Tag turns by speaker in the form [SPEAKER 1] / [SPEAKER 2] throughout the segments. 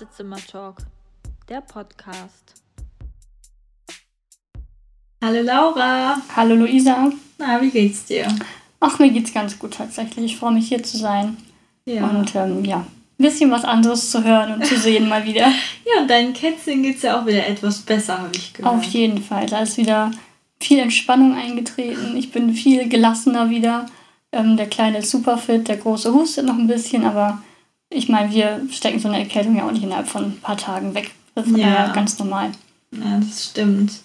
[SPEAKER 1] Wartezimmer-Talk, der Podcast.
[SPEAKER 2] Hallo Laura.
[SPEAKER 3] Hallo Luisa.
[SPEAKER 2] Na, wie geht's dir?
[SPEAKER 3] Ach, mir geht's ganz gut tatsächlich. Ich freue mich hier zu sein. Ja. Und ähm, ja, ein bisschen was anderes zu hören und zu sehen mal wieder.
[SPEAKER 2] Ja, und deinen Kätzchen geht's ja auch wieder etwas besser, habe ich
[SPEAKER 3] gehört. Auf jeden Fall. Da ist wieder viel Entspannung eingetreten. Ich bin viel gelassener wieder. Ähm, der Kleine ist super fit, der Große hustet noch ein bisschen, aber ich meine, wir stecken so eine Erkältung ja auch nicht innerhalb von ein paar Tagen weg. Das ist ja ganz normal.
[SPEAKER 2] Ja, das stimmt.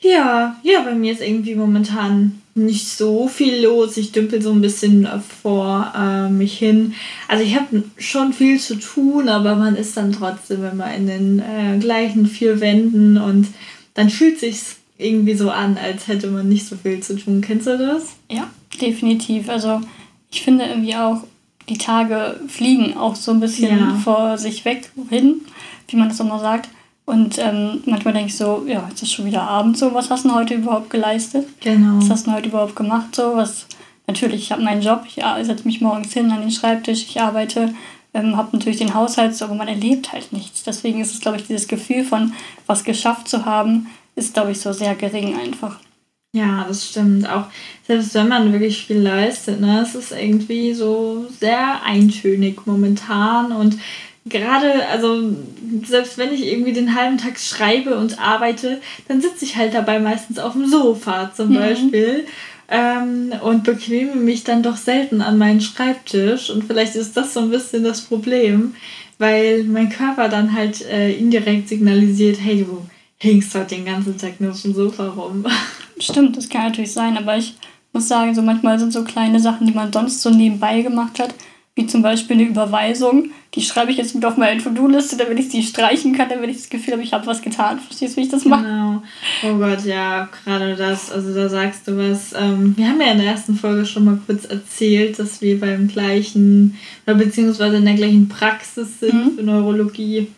[SPEAKER 2] Ja, ja, bei mir ist irgendwie momentan nicht so viel los. Ich dümpel so ein bisschen vor äh, mich hin. Also ich habe schon viel zu tun, aber man ist dann trotzdem immer in den äh, gleichen vier Wänden und dann fühlt sich irgendwie so an, als hätte man nicht so viel zu tun. Kennst du das?
[SPEAKER 3] Ja, definitiv. Also ich finde irgendwie auch, die Tage fliegen auch so ein bisschen ja. vor sich weg hin, wie man das immer sagt. Und ähm, manchmal denke ich so, ja, jetzt ist schon wieder Abend so, was hast du heute überhaupt geleistet? Genau. Was hast du heute überhaupt gemacht? So, was natürlich, ich habe meinen Job, ich setze mich morgens hin an den Schreibtisch, ich arbeite, ähm, habe natürlich den Haushalt, so, aber man erlebt halt nichts. Deswegen ist es, glaube ich, dieses Gefühl von was geschafft zu haben, ist, glaube ich, so sehr gering einfach.
[SPEAKER 2] Ja, das stimmt. Auch selbst wenn man wirklich viel leistet, ne, es ist irgendwie so sehr eintönig momentan und gerade, also selbst wenn ich irgendwie den halben Tag schreibe und arbeite, dann sitze ich halt dabei meistens auf dem Sofa zum mhm. Beispiel ähm, und bequeme mich dann doch selten an meinen Schreibtisch und vielleicht ist das so ein bisschen das Problem, weil mein Körper dann halt äh, indirekt signalisiert, hey, du hängst halt den ganzen Tag nur auf dem Sofa rum.
[SPEAKER 3] Stimmt, das kann natürlich sein, aber ich muss sagen, so manchmal sind so kleine Sachen, die man sonst so nebenbei gemacht hat, wie zum Beispiel eine Überweisung, die schreibe ich jetzt mit auf meine To-Do-Liste, damit ich sie streichen kann, damit ich das Gefühl habe, ich habe was getan. Verstehst du, wie ich das mache?
[SPEAKER 2] Genau. Oh Gott, ja, gerade das, also da sagst du was. Ähm, wir haben ja in der ersten Folge schon mal kurz erzählt, dass wir beim gleichen, oder beziehungsweise in der gleichen Praxis sind mhm. für Neurologie.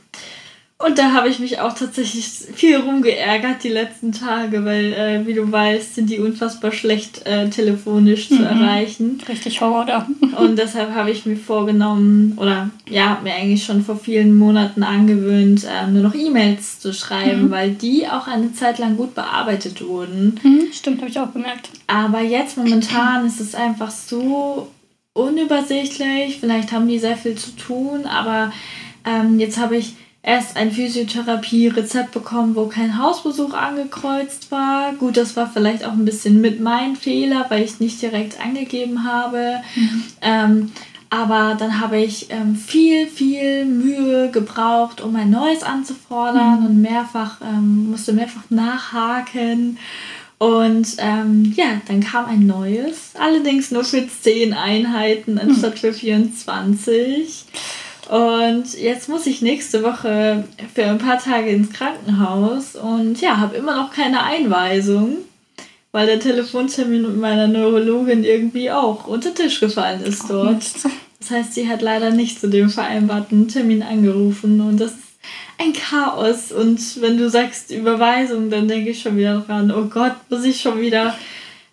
[SPEAKER 2] Und da habe ich mich auch tatsächlich viel rumgeärgert die letzten Tage, weil, äh, wie du weißt, sind die unfassbar schlecht äh, telefonisch mhm. zu erreichen.
[SPEAKER 3] Richtig Horror da.
[SPEAKER 2] Und deshalb habe ich mir vorgenommen, oder ja, habe mir eigentlich schon vor vielen Monaten angewöhnt, äh, nur noch E-Mails zu schreiben, mhm. weil die auch eine Zeit lang gut bearbeitet wurden.
[SPEAKER 3] Mhm, stimmt, habe ich auch bemerkt.
[SPEAKER 2] Aber jetzt momentan ist es einfach so unübersichtlich. Vielleicht haben die sehr viel zu tun, aber ähm, jetzt habe ich erst ein Physiotherapie-Rezept bekommen, wo kein Hausbesuch angekreuzt war. Gut, das war vielleicht auch ein bisschen mit meinem Fehler, weil ich es nicht direkt angegeben habe. Mhm. Ähm, aber dann habe ich ähm, viel, viel Mühe gebraucht, um ein neues anzufordern mhm. und mehrfach, ähm, musste mehrfach nachhaken. Und ähm, ja, dann kam ein neues, allerdings nur für 10 Einheiten anstatt mhm. für 24. Und jetzt muss ich nächste Woche für ein paar Tage ins Krankenhaus und ja, habe immer noch keine Einweisung, weil der Telefontermin mit meiner Neurologin irgendwie auch unter Tisch gefallen ist dort. Das heißt, sie hat leider nicht zu dem vereinbarten Termin angerufen und das ist ein Chaos. Und wenn du sagst Überweisung, dann denke ich schon wieder dran, oh Gott, muss ich schon wieder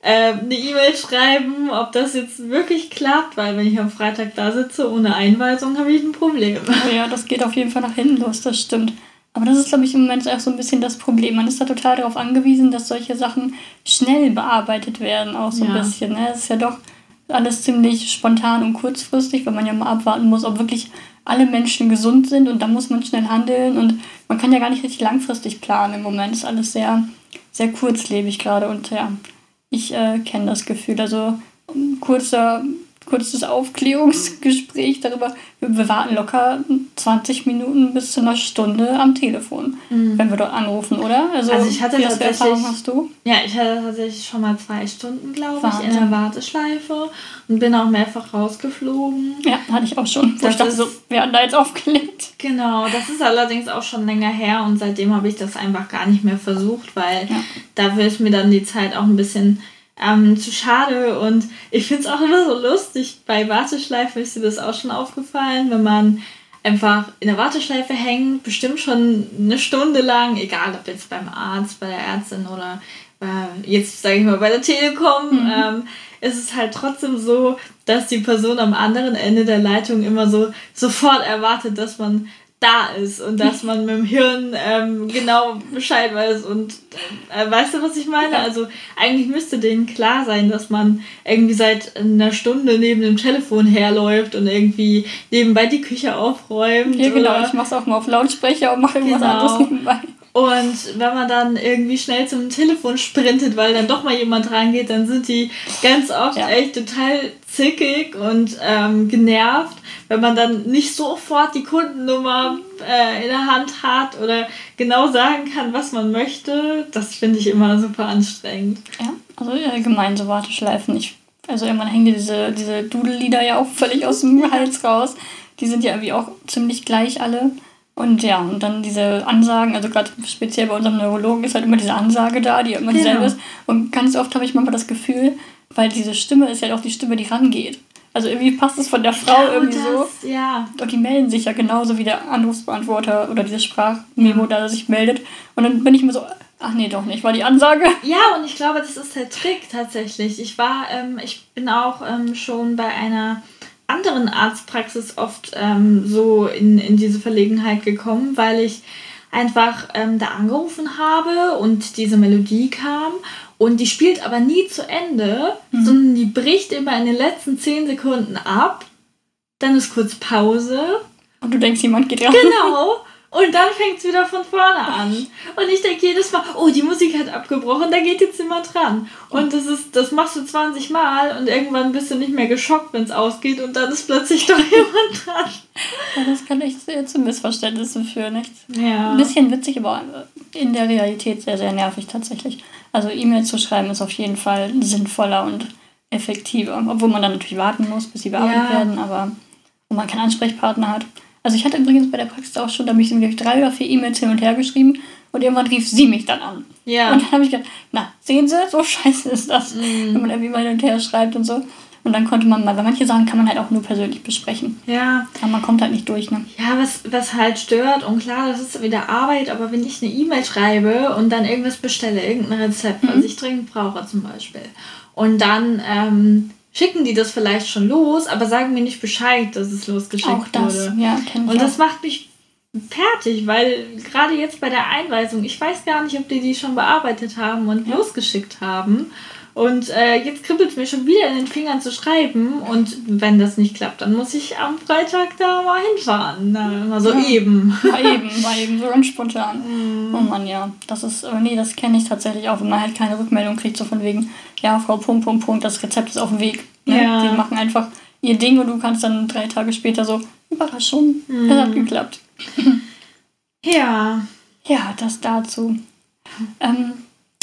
[SPEAKER 2] äh, eine E-Mail schreiben, ob das jetzt wirklich klappt, weil wenn ich am Freitag da sitze ohne Einweisung, habe ich ein Problem.
[SPEAKER 3] Ja, das geht auf jeden Fall nach hinten los, das stimmt. Aber das ist, glaube ich, im Moment auch so ein bisschen das Problem. Man ist da total darauf angewiesen, dass solche Sachen schnell bearbeitet werden, auch so ja. ein bisschen. Ne? Es ist ja doch alles ziemlich spontan und kurzfristig, weil man ja mal abwarten muss, ob wirklich alle Menschen gesund sind und da muss man schnell handeln und man kann ja gar nicht richtig langfristig planen im Moment. Ist alles sehr, sehr kurzlebig gerade und ja, ich äh, kenne das Gefühl. Also kurzer, kurzes Aufklärungsgespräch darüber. Wir, wir, warten locker 20 Minuten bis zu einer Stunde am Telefon, mhm. wenn wir dort anrufen, oder?
[SPEAKER 2] Also, also ich hatte tatsächlich, Erfahrung hast du? Ja, ich hatte tatsächlich schon mal zwei Stunden, glaube ich, in der Warteschleife und bin auch mehrfach rausgeflogen.
[SPEAKER 3] Ja, hatte ich auch schon. Wo ich dachte so, wir haben da jetzt aufgelegt.
[SPEAKER 2] Genau, das ist allerdings auch schon länger her und seitdem habe ich das einfach gar nicht mehr versucht, weil ja. dafür ist mir dann die Zeit auch ein bisschen ähm, zu schade. Und ich finde es auch immer so lustig. Bei Warteschleife ist dir das auch schon aufgefallen, wenn man einfach in der Warteschleife hängt, bestimmt schon eine Stunde lang, egal ob jetzt beim Arzt, bei der Ärztin oder äh, jetzt sage ich mal bei der Telekom. Mhm. Ähm, ist es halt trotzdem so, dass die Person am anderen Ende der Leitung immer so sofort erwartet, dass man da ist und dass man mit dem Hirn ähm, genau Bescheid weiß und äh, weißt du, was ich meine? Also eigentlich müsste denen klar sein, dass man irgendwie seit einer Stunde neben dem Telefon herläuft und irgendwie nebenbei die Küche aufräumt.
[SPEAKER 3] Ja, genau, ich mach's auch mal auf Lautsprecher und mache irgendwas genau. anderes nebenbei.
[SPEAKER 2] Und wenn man dann irgendwie schnell zum Telefon sprintet, weil dann doch mal jemand rangeht, dann sind die ganz oft ja. echt total zickig und ähm, genervt, wenn man dann nicht sofort die Kundennummer äh, in der Hand hat oder genau sagen kann, was man möchte. Das finde ich immer super anstrengend.
[SPEAKER 3] Ja, also allgemein so Warteschleifen. Ich, also irgendwann hängen diese, diese Dudellieder ja auch völlig aus dem Hals raus. Die sind ja irgendwie auch ziemlich gleich alle. Und ja, und dann diese Ansagen, also gerade speziell bei unserem Neurologen ist halt immer diese Ansage da, die immer dieselbe genau. ist. Und ganz oft habe ich manchmal das Gefühl, weil diese Stimme ist ja auch die Stimme, die rangeht. Also irgendwie passt es von der Frau ja, irgendwie das, so. Ja. Und die melden sich ja genauso wie der Anrufsbeantworter oder dieses Sprachmemo, da sich meldet. Und dann bin ich immer so, ach nee, doch nicht, war die Ansage.
[SPEAKER 2] Ja, und ich glaube, das ist der Trick tatsächlich. Ich war, ähm, ich bin auch ähm, schon bei einer anderen Arztpraxis oft ähm, so in, in diese Verlegenheit gekommen, weil ich einfach ähm, da angerufen habe und diese Melodie kam und die spielt aber nie zu Ende, mhm. sondern die bricht immer in den letzten zehn Sekunden ab. Dann ist kurz Pause.
[SPEAKER 3] Und du denkst, jemand geht
[SPEAKER 2] raus. Genau. Und dann fängt es wieder von vorne an. Und ich denke jedes Mal, oh, die Musik hat abgebrochen, da geht jetzt jemand dran. Und das ist, das machst du 20 Mal und irgendwann bist du nicht mehr geschockt, wenn es ausgeht und dann ist plötzlich doch jemand dran.
[SPEAKER 3] Ja, das kann echt zu Missverständnissen führen, nicht? Ja. Ein bisschen witzig, aber in der Realität sehr, sehr nervig tatsächlich. Also E-Mail zu schreiben ist auf jeden Fall sinnvoller und effektiver. Obwohl man dann natürlich warten muss, bis sie bearbeitet ja. werden, aber wo man keinen Ansprechpartner hat. Also ich hatte übrigens bei der Praxis auch schon, da habe ich nämlich drei oder vier E-Mails hin und her geschrieben und irgendwann rief sie mich dann an. Ja. Und dann habe ich gedacht, na, sehen Sie, so scheiße ist das, mm. wenn man irgendwie mal hin und her schreibt und so. Und dann konnte man mal, weil manche Sachen kann man halt auch nur persönlich besprechen. Ja. Aber man kommt halt nicht durch, ne?
[SPEAKER 2] Ja, was, was halt stört, und klar, das ist wieder Arbeit, aber wenn ich eine E-Mail schreibe und dann irgendwas bestelle, irgendein Rezept, mhm. was ich dringend brauche zum Beispiel, und dann ähm, schicken die das vielleicht schon los, aber sagen mir nicht Bescheid, dass es losgeschickt auch das, wurde. Ja, kenn ich Und das macht mich fertig, weil gerade jetzt bei der Einweisung, ich weiß gar nicht, ob die die schon bearbeitet haben und ja. losgeschickt haben. Und äh, jetzt kribbelt es mir schon wieder in den Fingern zu schreiben. Und wenn das nicht klappt, dann muss ich am Freitag da mal hinfahren. Na, mal so ja. eben.
[SPEAKER 3] Mal eben, mal eben, so ganz spontan. Mm. Oh Mann, ja. Das ist, aber nee, das kenne ich tatsächlich auch, wenn man halt keine Rückmeldung kriegt, so von wegen, ja, Frau Punkt, Punkt, Punkt, das Rezept ist auf dem Weg. Ne? Ja. Die machen einfach ihr Ding und du kannst dann drei Tage später so, Überraschung, mm. das hat geklappt. Ja. Ja, das dazu. Ähm,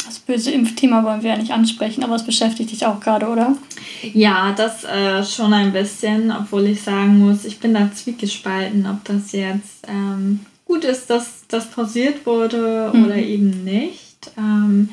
[SPEAKER 3] das böse Impfthema wollen wir ja nicht ansprechen, aber es beschäftigt dich auch gerade, oder?
[SPEAKER 2] Ja, das äh, schon ein bisschen, obwohl ich sagen muss, ich bin da zwiegespalten, ob das jetzt ähm, gut ist, dass das pausiert wurde mhm. oder eben nicht. Ähm,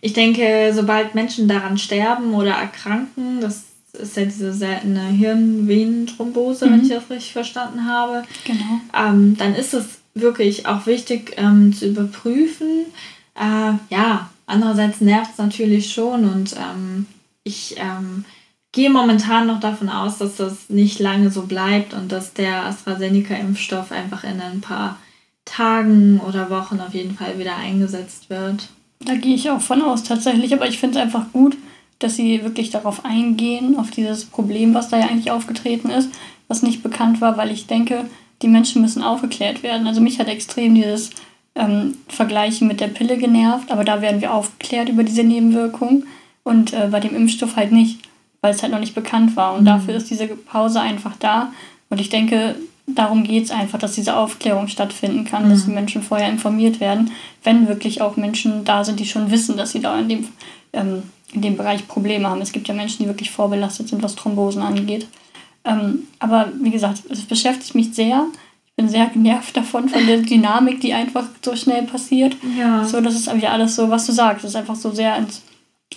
[SPEAKER 2] ich denke, sobald Menschen daran sterben oder erkranken, das ist ja diese seltene Hirnvenenthrombose, mhm. wenn ich das richtig verstanden habe, genau. Ähm, dann ist es wirklich auch wichtig ähm, zu überprüfen. Äh, ja, Andererseits nervt es natürlich schon und ähm, ich ähm, gehe momentan noch davon aus, dass das nicht lange so bleibt und dass der AstraZeneca-Impfstoff einfach in ein paar Tagen oder Wochen auf jeden Fall wieder eingesetzt wird.
[SPEAKER 3] Da gehe ich auch von aus tatsächlich, aber ich finde es einfach gut, dass sie wirklich darauf eingehen, auf dieses Problem, was da ja eigentlich aufgetreten ist, was nicht bekannt war, weil ich denke, die Menschen müssen aufgeklärt werden. Also mich hat extrem dieses ähm, Vergleichen mit der Pille genervt, aber da werden wir aufgeklärt über diese Nebenwirkungen und äh, bei dem Impfstoff halt nicht, weil es halt noch nicht bekannt war. Und mhm. dafür ist diese Pause einfach da. Und ich denke, darum geht es einfach, dass diese Aufklärung stattfinden kann, mhm. dass die Menschen vorher informiert werden, wenn wirklich auch Menschen da sind, die schon wissen, dass sie da in dem, ähm, in dem Bereich Probleme haben. Es gibt ja Menschen, die wirklich vorbelastet sind, was Thrombosen angeht. Ähm, aber wie gesagt, es beschäftigt mich sehr bin sehr genervt davon, von der Dynamik, die einfach so schnell passiert. Ja. So, das ist aber ja alles so, was du sagst. Es ist einfach so sehr ins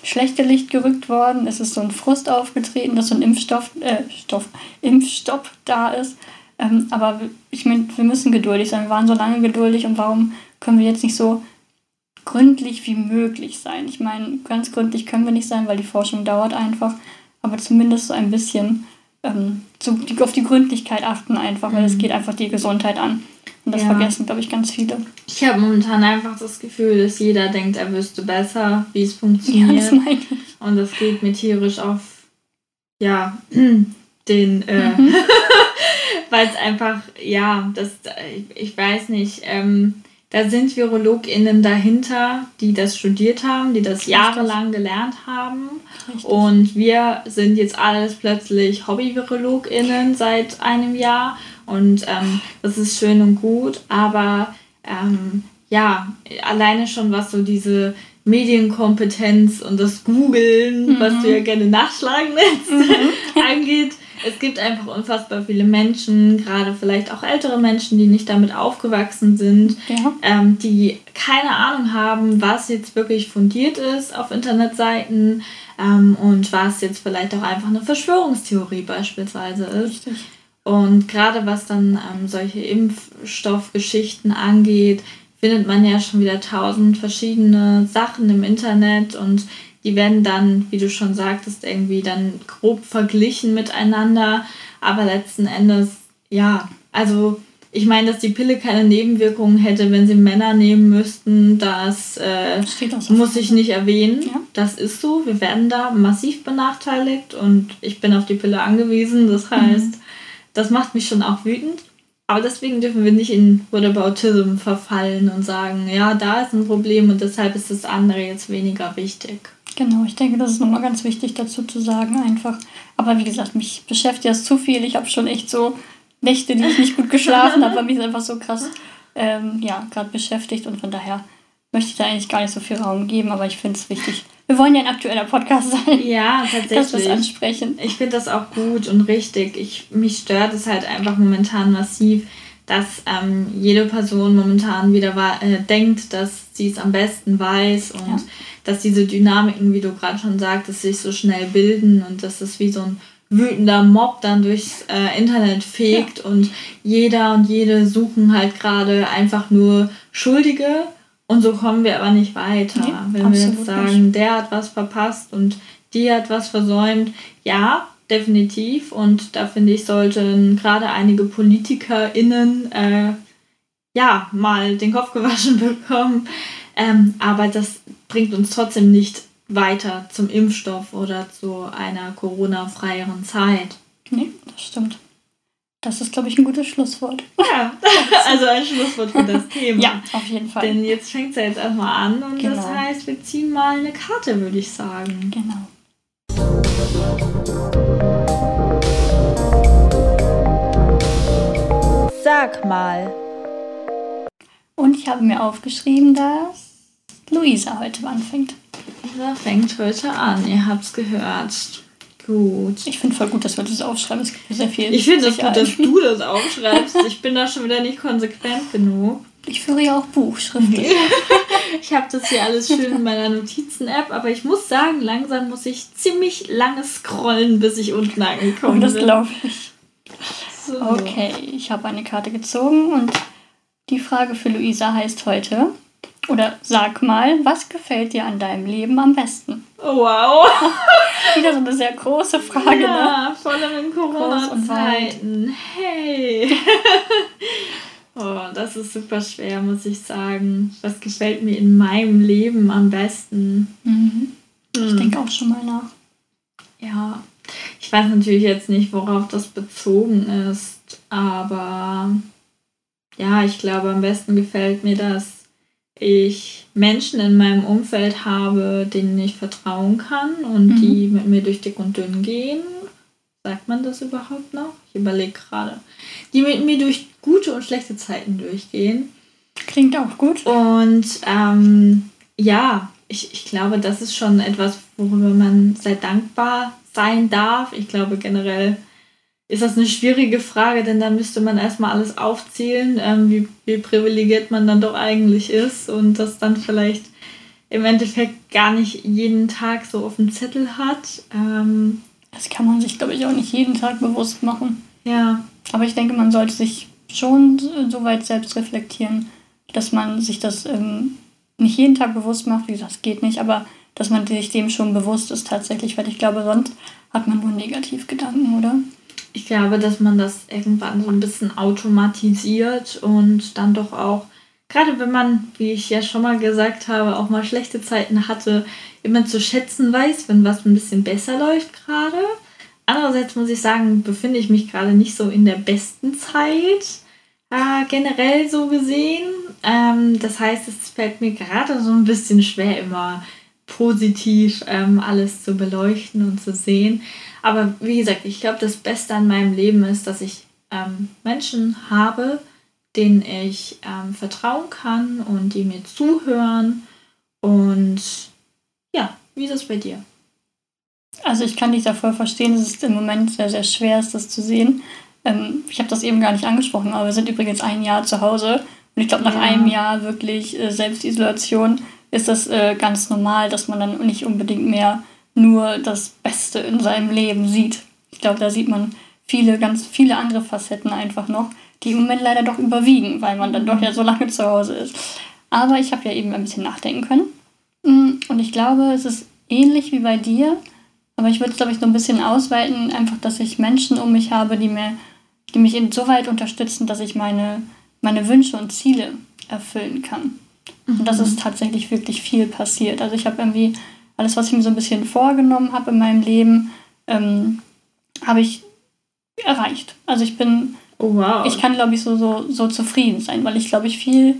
[SPEAKER 3] schlechte Licht gerückt worden. Es ist so ein Frust aufgetreten, dass so ein Impfstoff, äh, Stoff, Impfstopp da ist. Ähm, aber ich meine, wir müssen geduldig sein. Wir waren so lange geduldig und warum können wir jetzt nicht so gründlich wie möglich sein? Ich meine, ganz gründlich können wir nicht sein, weil die Forschung dauert einfach. aber zumindest so ein bisschen ähm, zu, auf die Gründlichkeit achten einfach, weil es mhm. geht einfach die Gesundheit an. Und das ja. vergessen, glaube ich, ganz viele.
[SPEAKER 2] Ich habe momentan einfach das Gefühl, dass jeder denkt, er wüsste besser, wie es funktioniert. Ja, das meine ich. Und das geht mir tierisch auf, ja, den, äh, mhm. weil es einfach, ja, das, ich weiß nicht, ähm, da sind VirologInnen dahinter, die das studiert haben, die das jahrelang gelernt haben. Richtig. Und wir sind jetzt alles plötzlich Hobby-VirologInnen seit einem Jahr. Und ähm, das ist schön und gut, aber ähm, ja, alleine schon was so diese Medienkompetenz und das Googeln, mhm. was du ja gerne nachschlagen nennst, mhm. angeht, es gibt einfach unfassbar viele Menschen, gerade vielleicht auch ältere Menschen, die nicht damit aufgewachsen sind, ja. ähm, die keine Ahnung haben, was jetzt wirklich fundiert ist auf Internetseiten ähm, und was jetzt vielleicht auch einfach eine Verschwörungstheorie beispielsweise ist. Richtig. Und gerade was dann ähm, solche Impfstoffgeschichten angeht, findet man ja schon wieder tausend verschiedene Sachen im Internet und die werden dann, wie du schon sagtest, irgendwie dann grob verglichen miteinander. Aber letzten Endes, ja, also ich meine, dass die Pille keine Nebenwirkungen hätte, wenn sie Männer nehmen müssten, das äh, muss ich nicht erwähnen. Ja. Das ist so. Wir werden da massiv benachteiligt und ich bin auf die Pille angewiesen. Das mhm. heißt, mhm. das macht mich schon auch wütend. Aber deswegen dürfen wir nicht in Whataboutism verfallen und sagen, ja, da ist ein Problem und deshalb ist das andere jetzt weniger wichtig.
[SPEAKER 3] Genau, ich denke, das ist nochmal ganz wichtig dazu zu sagen, einfach. Aber wie gesagt, mich beschäftigt das zu viel. Ich habe schon echt so Nächte, die ich nicht gut geschlafen habe, weil mich einfach so krass, ähm, ja, gerade beschäftigt und von daher möchte ich da eigentlich gar nicht so viel Raum geben, aber ich finde es wichtig. Wir wollen ja ein aktueller Podcast sein. Ja, tatsächlich. Dass
[SPEAKER 2] wir es ansprechen. Ich finde das auch gut und richtig. Ich, mich stört es halt einfach momentan massiv, dass ähm, jede Person momentan wieder äh, denkt, dass sie es am besten weiß und ja dass diese Dynamiken, wie du gerade schon sagtest, sich so schnell bilden und dass es wie so ein wütender Mob dann durchs äh, Internet fegt ja. und jeder und jede suchen halt gerade einfach nur Schuldige und so kommen wir aber nicht weiter. Nee, Wenn wir jetzt sagen, nicht. der hat was verpasst und die hat was versäumt, ja, definitiv und da finde ich, sollten gerade einige PolitikerInnen äh, ja mal den Kopf gewaschen bekommen. Ähm, aber das bringt uns trotzdem nicht weiter zum Impfstoff oder zu einer Corona-freieren Zeit.
[SPEAKER 3] Nee, das stimmt. Das ist, glaube ich, ein gutes Schlusswort.
[SPEAKER 2] Ja, also ein Schlusswort für das Thema.
[SPEAKER 3] Ja, auf jeden Fall.
[SPEAKER 2] Denn jetzt fängt es ja jetzt erstmal an und genau. das heißt, wir ziehen mal eine Karte, würde ich sagen. Genau.
[SPEAKER 1] Sag mal.
[SPEAKER 3] Und ich habe mir aufgeschrieben, dass Luisa heute anfängt.
[SPEAKER 2] Luisa fängt heute an, ihr habt es gehört. Gut.
[SPEAKER 3] Ich finde voll gut, dass wir das aufschreiben. Es gibt sehr viel.
[SPEAKER 2] Ich finde es gut, dass du das aufschreibst. Ich bin da schon wieder nicht konsequent genug.
[SPEAKER 3] Ich führe ja auch Buch schriftlich.
[SPEAKER 2] ich habe das hier alles schön in meiner Notizen-App, aber ich muss sagen, langsam muss ich ziemlich lange scrollen, bis ich unten angekommen bin.
[SPEAKER 3] Oh, das glaube ich. So. Okay, ich habe eine Karte gezogen und die Frage für Luisa heißt heute: oder sag mal, was gefällt dir an deinem Leben am besten?
[SPEAKER 2] Oh, wow.
[SPEAKER 3] Wieder so eine sehr große Frage,
[SPEAKER 2] ja, ne? Ja, vor allem in Corona-Zeiten. Hey. oh, das ist super schwer, muss ich sagen. Was gefällt mir in meinem Leben am besten?
[SPEAKER 3] Mhm. Hm. Ich denke auch schon mal nach.
[SPEAKER 2] Ja, ich weiß natürlich jetzt nicht, worauf das bezogen ist, aber ja, ich glaube, am besten gefällt mir das ich Menschen in meinem Umfeld habe, denen ich vertrauen kann und mhm. die mit mir durch dick und dünn gehen. Sagt man das überhaupt noch? Ich überlege gerade. Die mit mir durch gute und schlechte Zeiten durchgehen.
[SPEAKER 3] Klingt auch gut.
[SPEAKER 2] Und ähm, ja, ich, ich glaube, das ist schon etwas, worüber man sehr dankbar sein darf. Ich glaube generell ist das eine schwierige Frage, denn da müsste man erstmal alles aufzählen, ähm, wie, wie privilegiert man dann doch eigentlich ist und das dann vielleicht im Endeffekt gar nicht jeden Tag so auf dem Zettel hat. Ähm,
[SPEAKER 3] das kann man sich, glaube ich, auch nicht jeden Tag bewusst machen. Ja. Aber ich denke, man sollte sich schon so weit selbst reflektieren, dass man sich das ähm, nicht jeden Tag bewusst macht. Wie gesagt, das geht nicht, aber dass man sich dem schon bewusst ist tatsächlich, weil ich glaube, sonst hat man nur Negativgedanken, oder?
[SPEAKER 2] Ich glaube, dass man das irgendwann so ein bisschen automatisiert und dann doch auch, gerade wenn man, wie ich ja schon mal gesagt habe, auch mal schlechte Zeiten hatte, immer zu schätzen weiß, wenn was ein bisschen besser läuft gerade. Andererseits muss ich sagen, befinde ich mich gerade nicht so in der besten Zeit, äh, generell so gesehen. Ähm, das heißt, es fällt mir gerade so ein bisschen schwer, immer positiv ähm, alles zu beleuchten und zu sehen. Aber wie gesagt, ich glaube, das Beste an meinem Leben ist, dass ich ähm, Menschen habe, denen ich ähm, vertrauen kann und die mir zuhören. Und ja, wie ist es bei dir?
[SPEAKER 3] Also ich kann dich da voll verstehen, dass es im Moment sehr, sehr schwer ist, das zu sehen. Ähm, ich habe das eben gar nicht angesprochen, aber wir sind übrigens ein Jahr zu Hause. Und ich glaube, nach ja. einem Jahr wirklich äh, Selbstisolation ist das äh, ganz normal, dass man dann nicht unbedingt mehr nur das Beste in seinem Leben sieht. Ich glaube, da sieht man viele, ganz viele andere Facetten einfach noch, die im Moment leider doch überwiegen, weil man dann doch ja so lange zu Hause ist. Aber ich habe ja eben ein bisschen nachdenken können. Mm, und ich glaube, es ist ähnlich wie bei dir, aber ich würde es, glaube ich, so ein bisschen ausweiten, einfach, dass ich Menschen um mich habe, die mir, die mich insoweit unterstützen, dass ich meine, meine Wünsche und Ziele erfüllen kann. Mhm. Und das ist tatsächlich wirklich viel passiert. Also ich habe irgendwie alles, was ich mir so ein bisschen vorgenommen habe in meinem Leben, ähm, habe ich erreicht. Also ich bin, oh, wow. ich kann glaube ich so, so, so zufrieden sein, weil ich glaube ich viel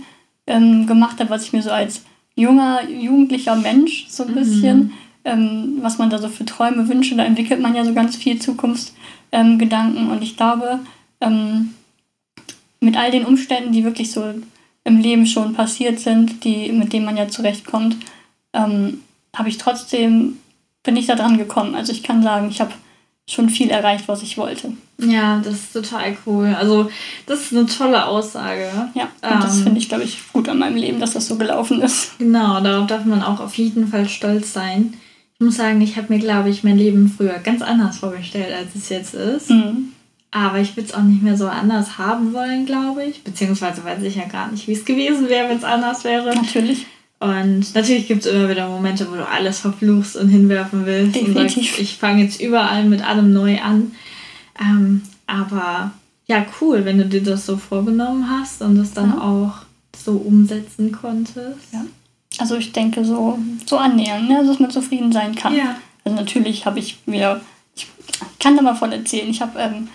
[SPEAKER 3] ähm, gemacht habe, was ich mir so als junger, jugendlicher Mensch so ein mhm. bisschen, ähm, was man da so für Träume, Wünsche, da entwickelt man ja so ganz viel Zukunftsgedanken und ich glaube, ähm, mit all den Umständen, die wirklich so im Leben schon passiert sind, die, mit denen man ja zurechtkommt, ähm, habe ich trotzdem, bin ich da dran gekommen. Also ich kann sagen, ich habe schon viel erreicht, was ich wollte.
[SPEAKER 2] Ja, das ist total cool. Also, das ist eine tolle Aussage.
[SPEAKER 3] Ja, und ähm, das finde ich, glaube ich, gut an meinem Leben, dass das so gelaufen ist.
[SPEAKER 2] Genau, darauf darf man auch auf jeden Fall stolz sein. Ich muss sagen, ich habe mir, glaube ich, mein Leben früher ganz anders vorgestellt, als es jetzt ist. Mhm. Aber ich würde es auch nicht mehr so anders haben wollen, glaube ich. Beziehungsweise weiß ich ja gar nicht, wie es gewesen wäre, wenn es anders wäre.
[SPEAKER 3] Natürlich.
[SPEAKER 2] Und natürlich gibt es immer wieder Momente, wo du alles verfluchst und hinwerfen willst. Definitiv. Und sagst, ich fange jetzt überall mit allem neu an. Ähm, aber ja, cool, wenn du dir das so vorgenommen hast und das dann ja. auch so umsetzen konntest.
[SPEAKER 3] Ja. Also ich denke so, so annähern, ne? dass man zufrieden sein kann. Ja. Also natürlich habe ich mir, ich kann da mal voll erzählen, ich habe ähm,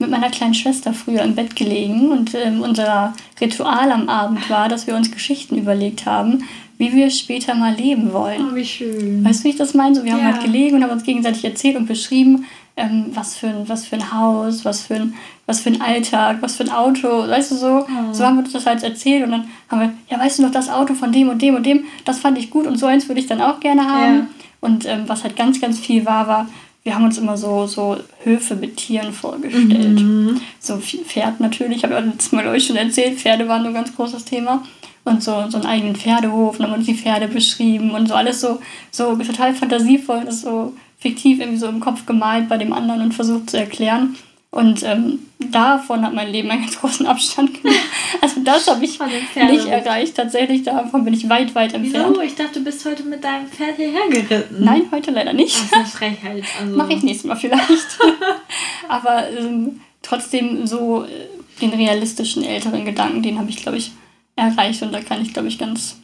[SPEAKER 3] mit meiner kleinen Schwester früher im Bett gelegen und äh, unser Ritual am Abend war, dass wir uns Geschichten überlegt haben, wie wir später mal leben wollen.
[SPEAKER 2] Oh, wie schön.
[SPEAKER 3] Weißt du, wie ich das meine? So, wir ja. haben halt gelegen und haben uns gegenseitig erzählt und beschrieben, ähm, was, für ein, was für ein Haus, was für ein, was für ein Alltag, was für ein Auto, weißt du so. Oh. So haben wir uns das halt erzählt und dann haben wir, ja, weißt du noch, das Auto von dem und dem und dem, das fand ich gut und so eins würde ich dann auch gerne haben. Ja. Und ähm, was halt ganz, ganz viel war, war, wir haben uns immer so, so Höfe mit Tieren vorgestellt. Mhm. So Pferd natürlich, ich habe ja letztes Mal euch schon erzählt, Pferde waren ein ganz großes Thema. Und so, so einen eigenen Pferdehof, und haben uns die Pferde beschrieben und so alles so, so total fantasievoll, das so fiktiv irgendwie so im Kopf gemalt bei dem anderen und versucht zu erklären. Und ähm, davon hat mein Leben einen ganz großen Abstand genommen. Also das habe ich nicht erreicht. Tatsächlich, davon bin ich weit, weit entfernt.
[SPEAKER 2] Wieso? Ich dachte, du bist heute mit deinem Pferd hierher geritten.
[SPEAKER 3] Nein, heute leider nicht.
[SPEAKER 2] Das ist eine Frechheit. Also.
[SPEAKER 3] Mache ich nächstes Mal vielleicht. Aber ähm, trotzdem so äh, den realistischen älteren Gedanken, den habe ich, glaube ich, erreicht. Und da kann ich, glaube ich, ganz,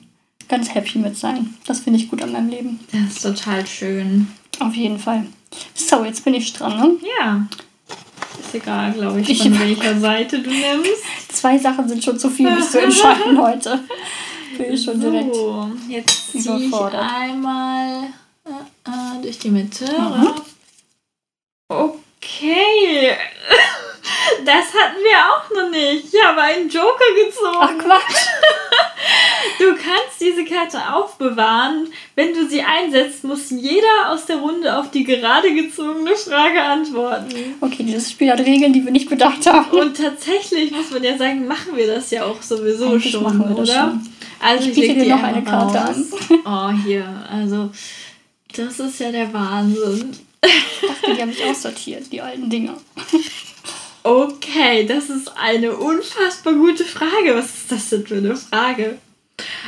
[SPEAKER 3] ganz happy mit sein. Das finde ich gut an meinem Leben.
[SPEAKER 2] Das ist total schön.
[SPEAKER 3] Auf jeden Fall. So, jetzt bin ich dran, ne?
[SPEAKER 2] Ja. Ist egal, glaube ich, von ich welcher Seite du nimmst.
[SPEAKER 3] Zwei Sachen sind schon zu viel, mich zu entscheiden heute. Bin ich schon direkt
[SPEAKER 2] so, jetzt ziehe ich einmal äh, äh, durch die Mitte. Mhm. Okay. Das hatten wir auch noch nicht. Ich habe einen Joker gezogen.
[SPEAKER 3] Ach Quatsch.
[SPEAKER 2] Du kannst diese Karte aufbewahren. Wenn du sie einsetzt, muss jeder aus der Runde auf die gerade gezogene Frage antworten.
[SPEAKER 3] Okay, dieses Spiel hat Regeln, die wir nicht bedacht haben.
[SPEAKER 2] Und tatsächlich muss man ja sagen, machen wir das ja auch sowieso Eigentlich schon, machen wir oder? Schon. Also ich, lege dir noch eine Karte raus. an. Oh, hier. Also, das ist ja der Wahnsinn.
[SPEAKER 3] Ich dachte, die habe ich auch sortiert, die alten Dinger.
[SPEAKER 2] Okay, das ist eine unfassbar gute Frage. Was ist das denn für eine Frage?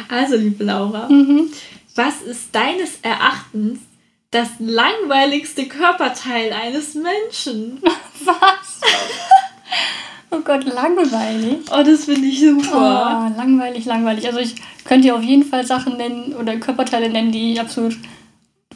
[SPEAKER 2] Also, liebe Laura, mhm. was ist deines Erachtens das langweiligste Körperteil eines Menschen?
[SPEAKER 3] Was? Oh Gott, langweilig.
[SPEAKER 2] Oh, das finde ich super.
[SPEAKER 3] Oh, langweilig, langweilig. Also ich könnte dir auf jeden Fall Sachen nennen oder Körperteile nennen, die ich absolut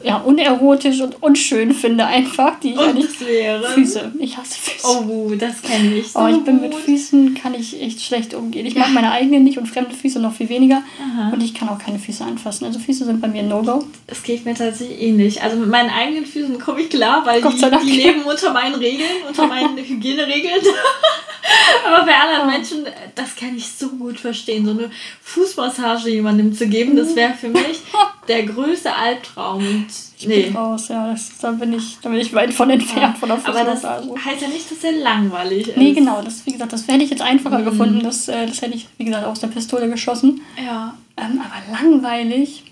[SPEAKER 3] ja, unerotisch und unschön finde einfach. Die ich
[SPEAKER 2] und das wäre?
[SPEAKER 3] Füße. Ich hasse Füße.
[SPEAKER 2] Oh, das kenne ich.
[SPEAKER 3] So oh, ich bin mit Füßen, kann ich echt schlecht umgehen. Ich ja. mag meine eigenen nicht und fremde Füße noch viel weniger. Aha. Und ich kann auch keine Füße anfassen. Also Füße sind bei mir No-Go.
[SPEAKER 2] Es geht mir tatsächlich ähnlich. Also mit meinen eigenen Füßen komme ich klar, weil die, die leben unter meinen Regeln, unter meinen Hygieneregeln. Aber bei anderen Menschen, das kann ich so gut verstehen. So eine Fußmassage jemandem zu geben, das wäre für mich der größte Albtraum.
[SPEAKER 3] Ich nee. bin raus, ja. Das, da, bin ich, da bin ich weit von entfernt ja. von der
[SPEAKER 2] Fußmassage. Aber das heißt ja nicht, dass er langweilig ist.
[SPEAKER 3] Nee, genau. Das, wie gesagt, das hätte ich jetzt einfacher mhm. gefunden. Das, äh, das hätte ich, wie gesagt, aus der Pistole geschossen.
[SPEAKER 2] Ja.
[SPEAKER 3] Ähm, aber langweilig.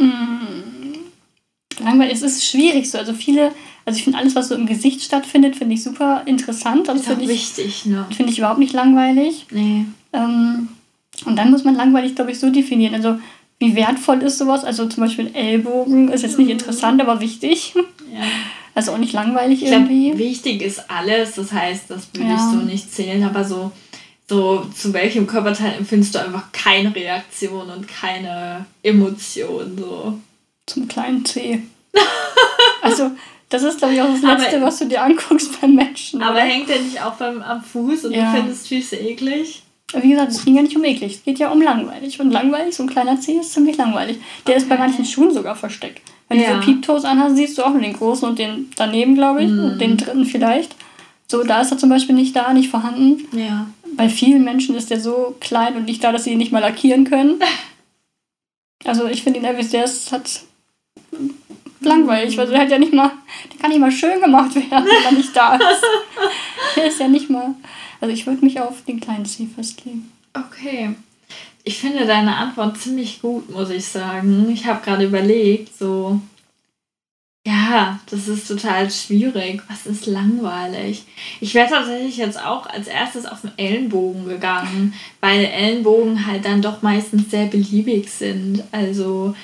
[SPEAKER 3] Mh, mm, langweilig, es ist schwierig so. Also viele also ich finde alles, was so im Gesicht stattfindet, finde ich super interessant.
[SPEAKER 2] Das ist
[SPEAKER 3] auch
[SPEAKER 2] ich, wichtig, ne?
[SPEAKER 3] Finde ich überhaupt nicht langweilig.
[SPEAKER 2] Nee.
[SPEAKER 3] Ähm, und dann muss man langweilig, glaube ich, so definieren. Also wie wertvoll ist sowas? Also zum Beispiel Ellbogen ist jetzt nicht mhm. interessant, aber wichtig.
[SPEAKER 2] Ja.
[SPEAKER 3] Also auch nicht langweilig
[SPEAKER 2] ich
[SPEAKER 3] irgendwie.
[SPEAKER 2] Glaub, wichtig ist alles, das heißt, das würde ja. ich so nicht zählen, aber so, so zu welchem Körperteil empfindest du einfach keine Reaktion und keine Emotion. So.
[SPEAKER 3] Zum kleinen C. also das ist, glaube ich, auch das Letzte, aber, was du dir anguckst beim Menschen.
[SPEAKER 2] Aber oder? hängt der nicht auch beim, am Fuß und ja. du findest Füße eklig?
[SPEAKER 3] Wie gesagt, es ging ja nicht um eklig, es geht ja um langweilig. Und langweilig, so ein kleiner Zeh ist ziemlich langweilig. Der okay. ist bei manchen Schuhen sogar versteckt. Wenn ja. du so Peeptoes anhast, siehst du auch nur den großen und den daneben, glaube ich, mm. und den dritten vielleicht. So, da ist er zum Beispiel nicht da, nicht vorhanden.
[SPEAKER 2] Ja.
[SPEAKER 3] Bei vielen Menschen ist der so klein und nicht da, dass sie ihn nicht mal lackieren können. Also ich finde ihn Elvis, der ist, hat langweilig, weil der hat ja nicht mal, der kann nicht mal schön gemacht werden, wenn er nicht da ist. der ist ja nicht mal. Also ich würde mich auf den kleinen C festlegen.
[SPEAKER 2] Okay. Ich finde deine Antwort ziemlich gut, muss ich sagen. Ich habe gerade überlegt, so. Ja, das ist total schwierig. Was ist langweilig? Ich wäre tatsächlich jetzt auch als erstes auf den Ellenbogen gegangen, weil Ellenbogen halt dann doch meistens sehr beliebig sind. Also,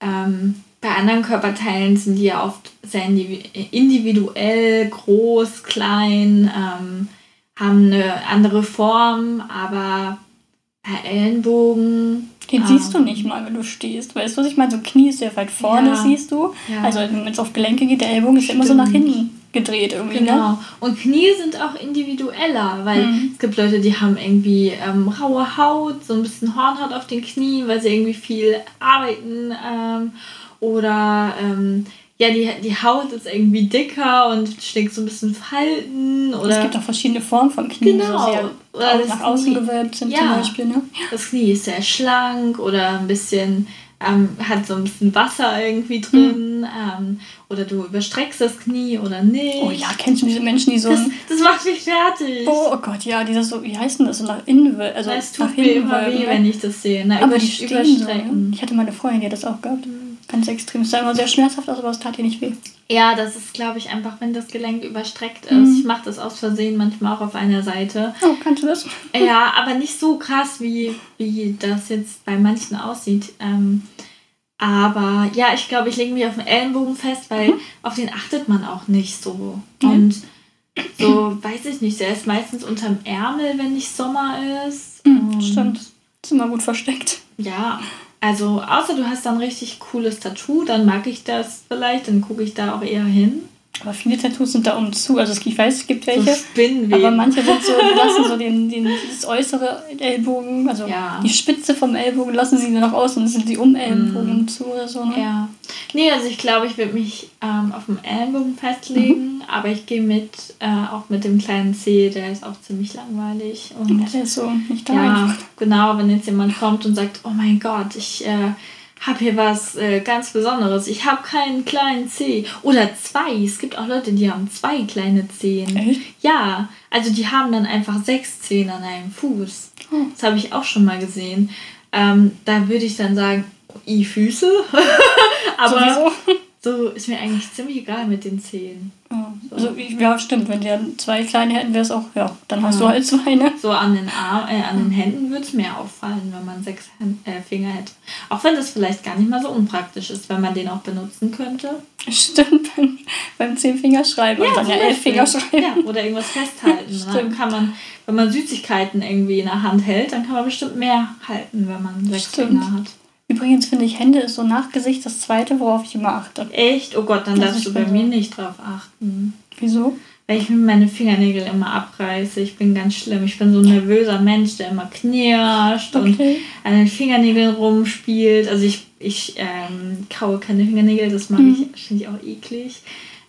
[SPEAKER 2] ähm, bei anderen Körperteilen sind die ja oft sehr individuell, groß, klein, ähm, haben eine andere Form, aber Ellenbogen.
[SPEAKER 3] Den ähm, siehst du nicht mal, wenn du stehst. Weißt du, was ich meine? So ein Knie ist sehr weit vorne, ja, siehst du. Ja. Also wenn es auf Gelenke geht, der Ellbogen ist Stimmt. immer so nach hinten gedreht irgendwie. Ne? Genau.
[SPEAKER 2] Ne? Und Knie sind auch individueller, weil mhm. es gibt Leute, die haben irgendwie ähm, raue Haut, so ein bisschen Hornhaut auf den Knien, weil sie irgendwie viel arbeiten. Ähm, oder ähm, ja, die, die Haut ist irgendwie dicker und schlägt so ein bisschen Falten. Oder
[SPEAKER 3] es gibt auch verschiedene Formen von Knien, genau. so sehr oder nach außen gewölbt sind ja, zum Beispiel. Ne?
[SPEAKER 2] Das Knie ist sehr schlank oder ein bisschen ähm, hat so ein bisschen Wasser irgendwie drin. Mhm. Ähm, oder du überstreckst das Knie oder nicht.
[SPEAKER 3] Oh ja, kennst du diese Menschen, die so.
[SPEAKER 2] Das, das macht mich fertig.
[SPEAKER 3] Oh, oh Gott, ja, dieses so, wie heißt denn das? So nach innen. Also
[SPEAKER 2] das tut mir immer weh, wenn ich das sehe. Na,
[SPEAKER 3] Aber die stehen so, ne? Ich hatte meine Freundin, die hat das auch gehabt. Mhm ganz extrem. Es sah immer sehr schmerzhaft aus, aber es tat ihr nicht weh.
[SPEAKER 2] Ja, das ist, glaube ich, einfach, wenn das Gelenk überstreckt ist. Mhm. Ich mache das aus Versehen manchmal auch auf einer Seite.
[SPEAKER 3] Oh, kannst du das?
[SPEAKER 2] Ja, aber nicht so krass, wie, wie das jetzt bei manchen aussieht. Ähm, aber ja, ich glaube, ich lege mich auf den Ellenbogen fest, weil mhm. auf den achtet man auch nicht so. Mhm. Und so, weiß ich nicht, der ist meistens unterm Ärmel, wenn nicht Sommer ist.
[SPEAKER 3] Mhm, stimmt. Ist immer gut versteckt.
[SPEAKER 2] Ja, also, außer du hast dann richtig cooles Tattoo, dann mag ich das vielleicht, dann gucke ich da auch eher hin.
[SPEAKER 3] Aber viele Tattoos sind da um zu. Also ich weiß, es gibt welche. So aber manche sind so, lassen so den, den, das äußere Ellbogen, also ja. die Spitze vom Ellbogen lassen sie nur noch aus und sind die um Ellbogen mm. zu oder so. Ne?
[SPEAKER 2] Ja. Nee, also ich glaube, ich würde mich ähm, auf dem Ellbogen festlegen, mhm. aber ich gehe mit, äh, auch mit dem kleinen C, der ist auch ziemlich langweilig. Und
[SPEAKER 3] ja, der ist so nicht da
[SPEAKER 2] ja. Genau, wenn jetzt jemand kommt und sagt, oh mein Gott, ich äh, habe hier was äh, ganz Besonderes. Ich habe keinen kleinen Zeh. Oder zwei. Es gibt auch Leute, die haben zwei kleine Zehen.
[SPEAKER 3] Echt?
[SPEAKER 2] Ja, also die haben dann einfach sechs Zehen an einem Fuß. Oh. Das habe ich auch schon mal gesehen. Ähm, da würde ich dann sagen, i Füße. Aber Sowieso. so ist mir eigentlich ziemlich egal mit den Zehen. So.
[SPEAKER 3] Also, ja, stimmt. Wenn die dann zwei kleine hätten, wäre es auch, ja, dann hast ja. du halt zwei, ne?
[SPEAKER 2] So an den, Arm, äh, an den Händen würde es mehr auffallen, wenn man sechs Hand, äh, Finger hätte. Auch wenn das vielleicht gar nicht mal so unpraktisch ist, wenn man den auch benutzen könnte.
[SPEAKER 3] Stimmt, beim, beim Zehn-Fingerschreiben ja, und dann ja Elf-Fingerschreiben.
[SPEAKER 2] Ja, oder irgendwas festhalten. dann kann man, wenn man Süßigkeiten irgendwie in der Hand hält, dann kann man bestimmt mehr halten, wenn man sechs Stimmt. Finger hat.
[SPEAKER 3] Übrigens finde ich, Hände ist so nach Gesicht das zweite, worauf ich immer achte.
[SPEAKER 2] Echt? Oh Gott, dann das darfst du bei mir nicht drauf achten.
[SPEAKER 3] Wieso?
[SPEAKER 2] Weil ich mir meine Fingernägel immer abreiße. Ich bin ganz schlimm. Ich bin so ein nervöser Mensch, der immer knirscht okay. und an den Fingernägeln rumspielt. Also ich, ich ähm, kaue keine Fingernägel, das mache mhm. ich, finde ich auch eklig.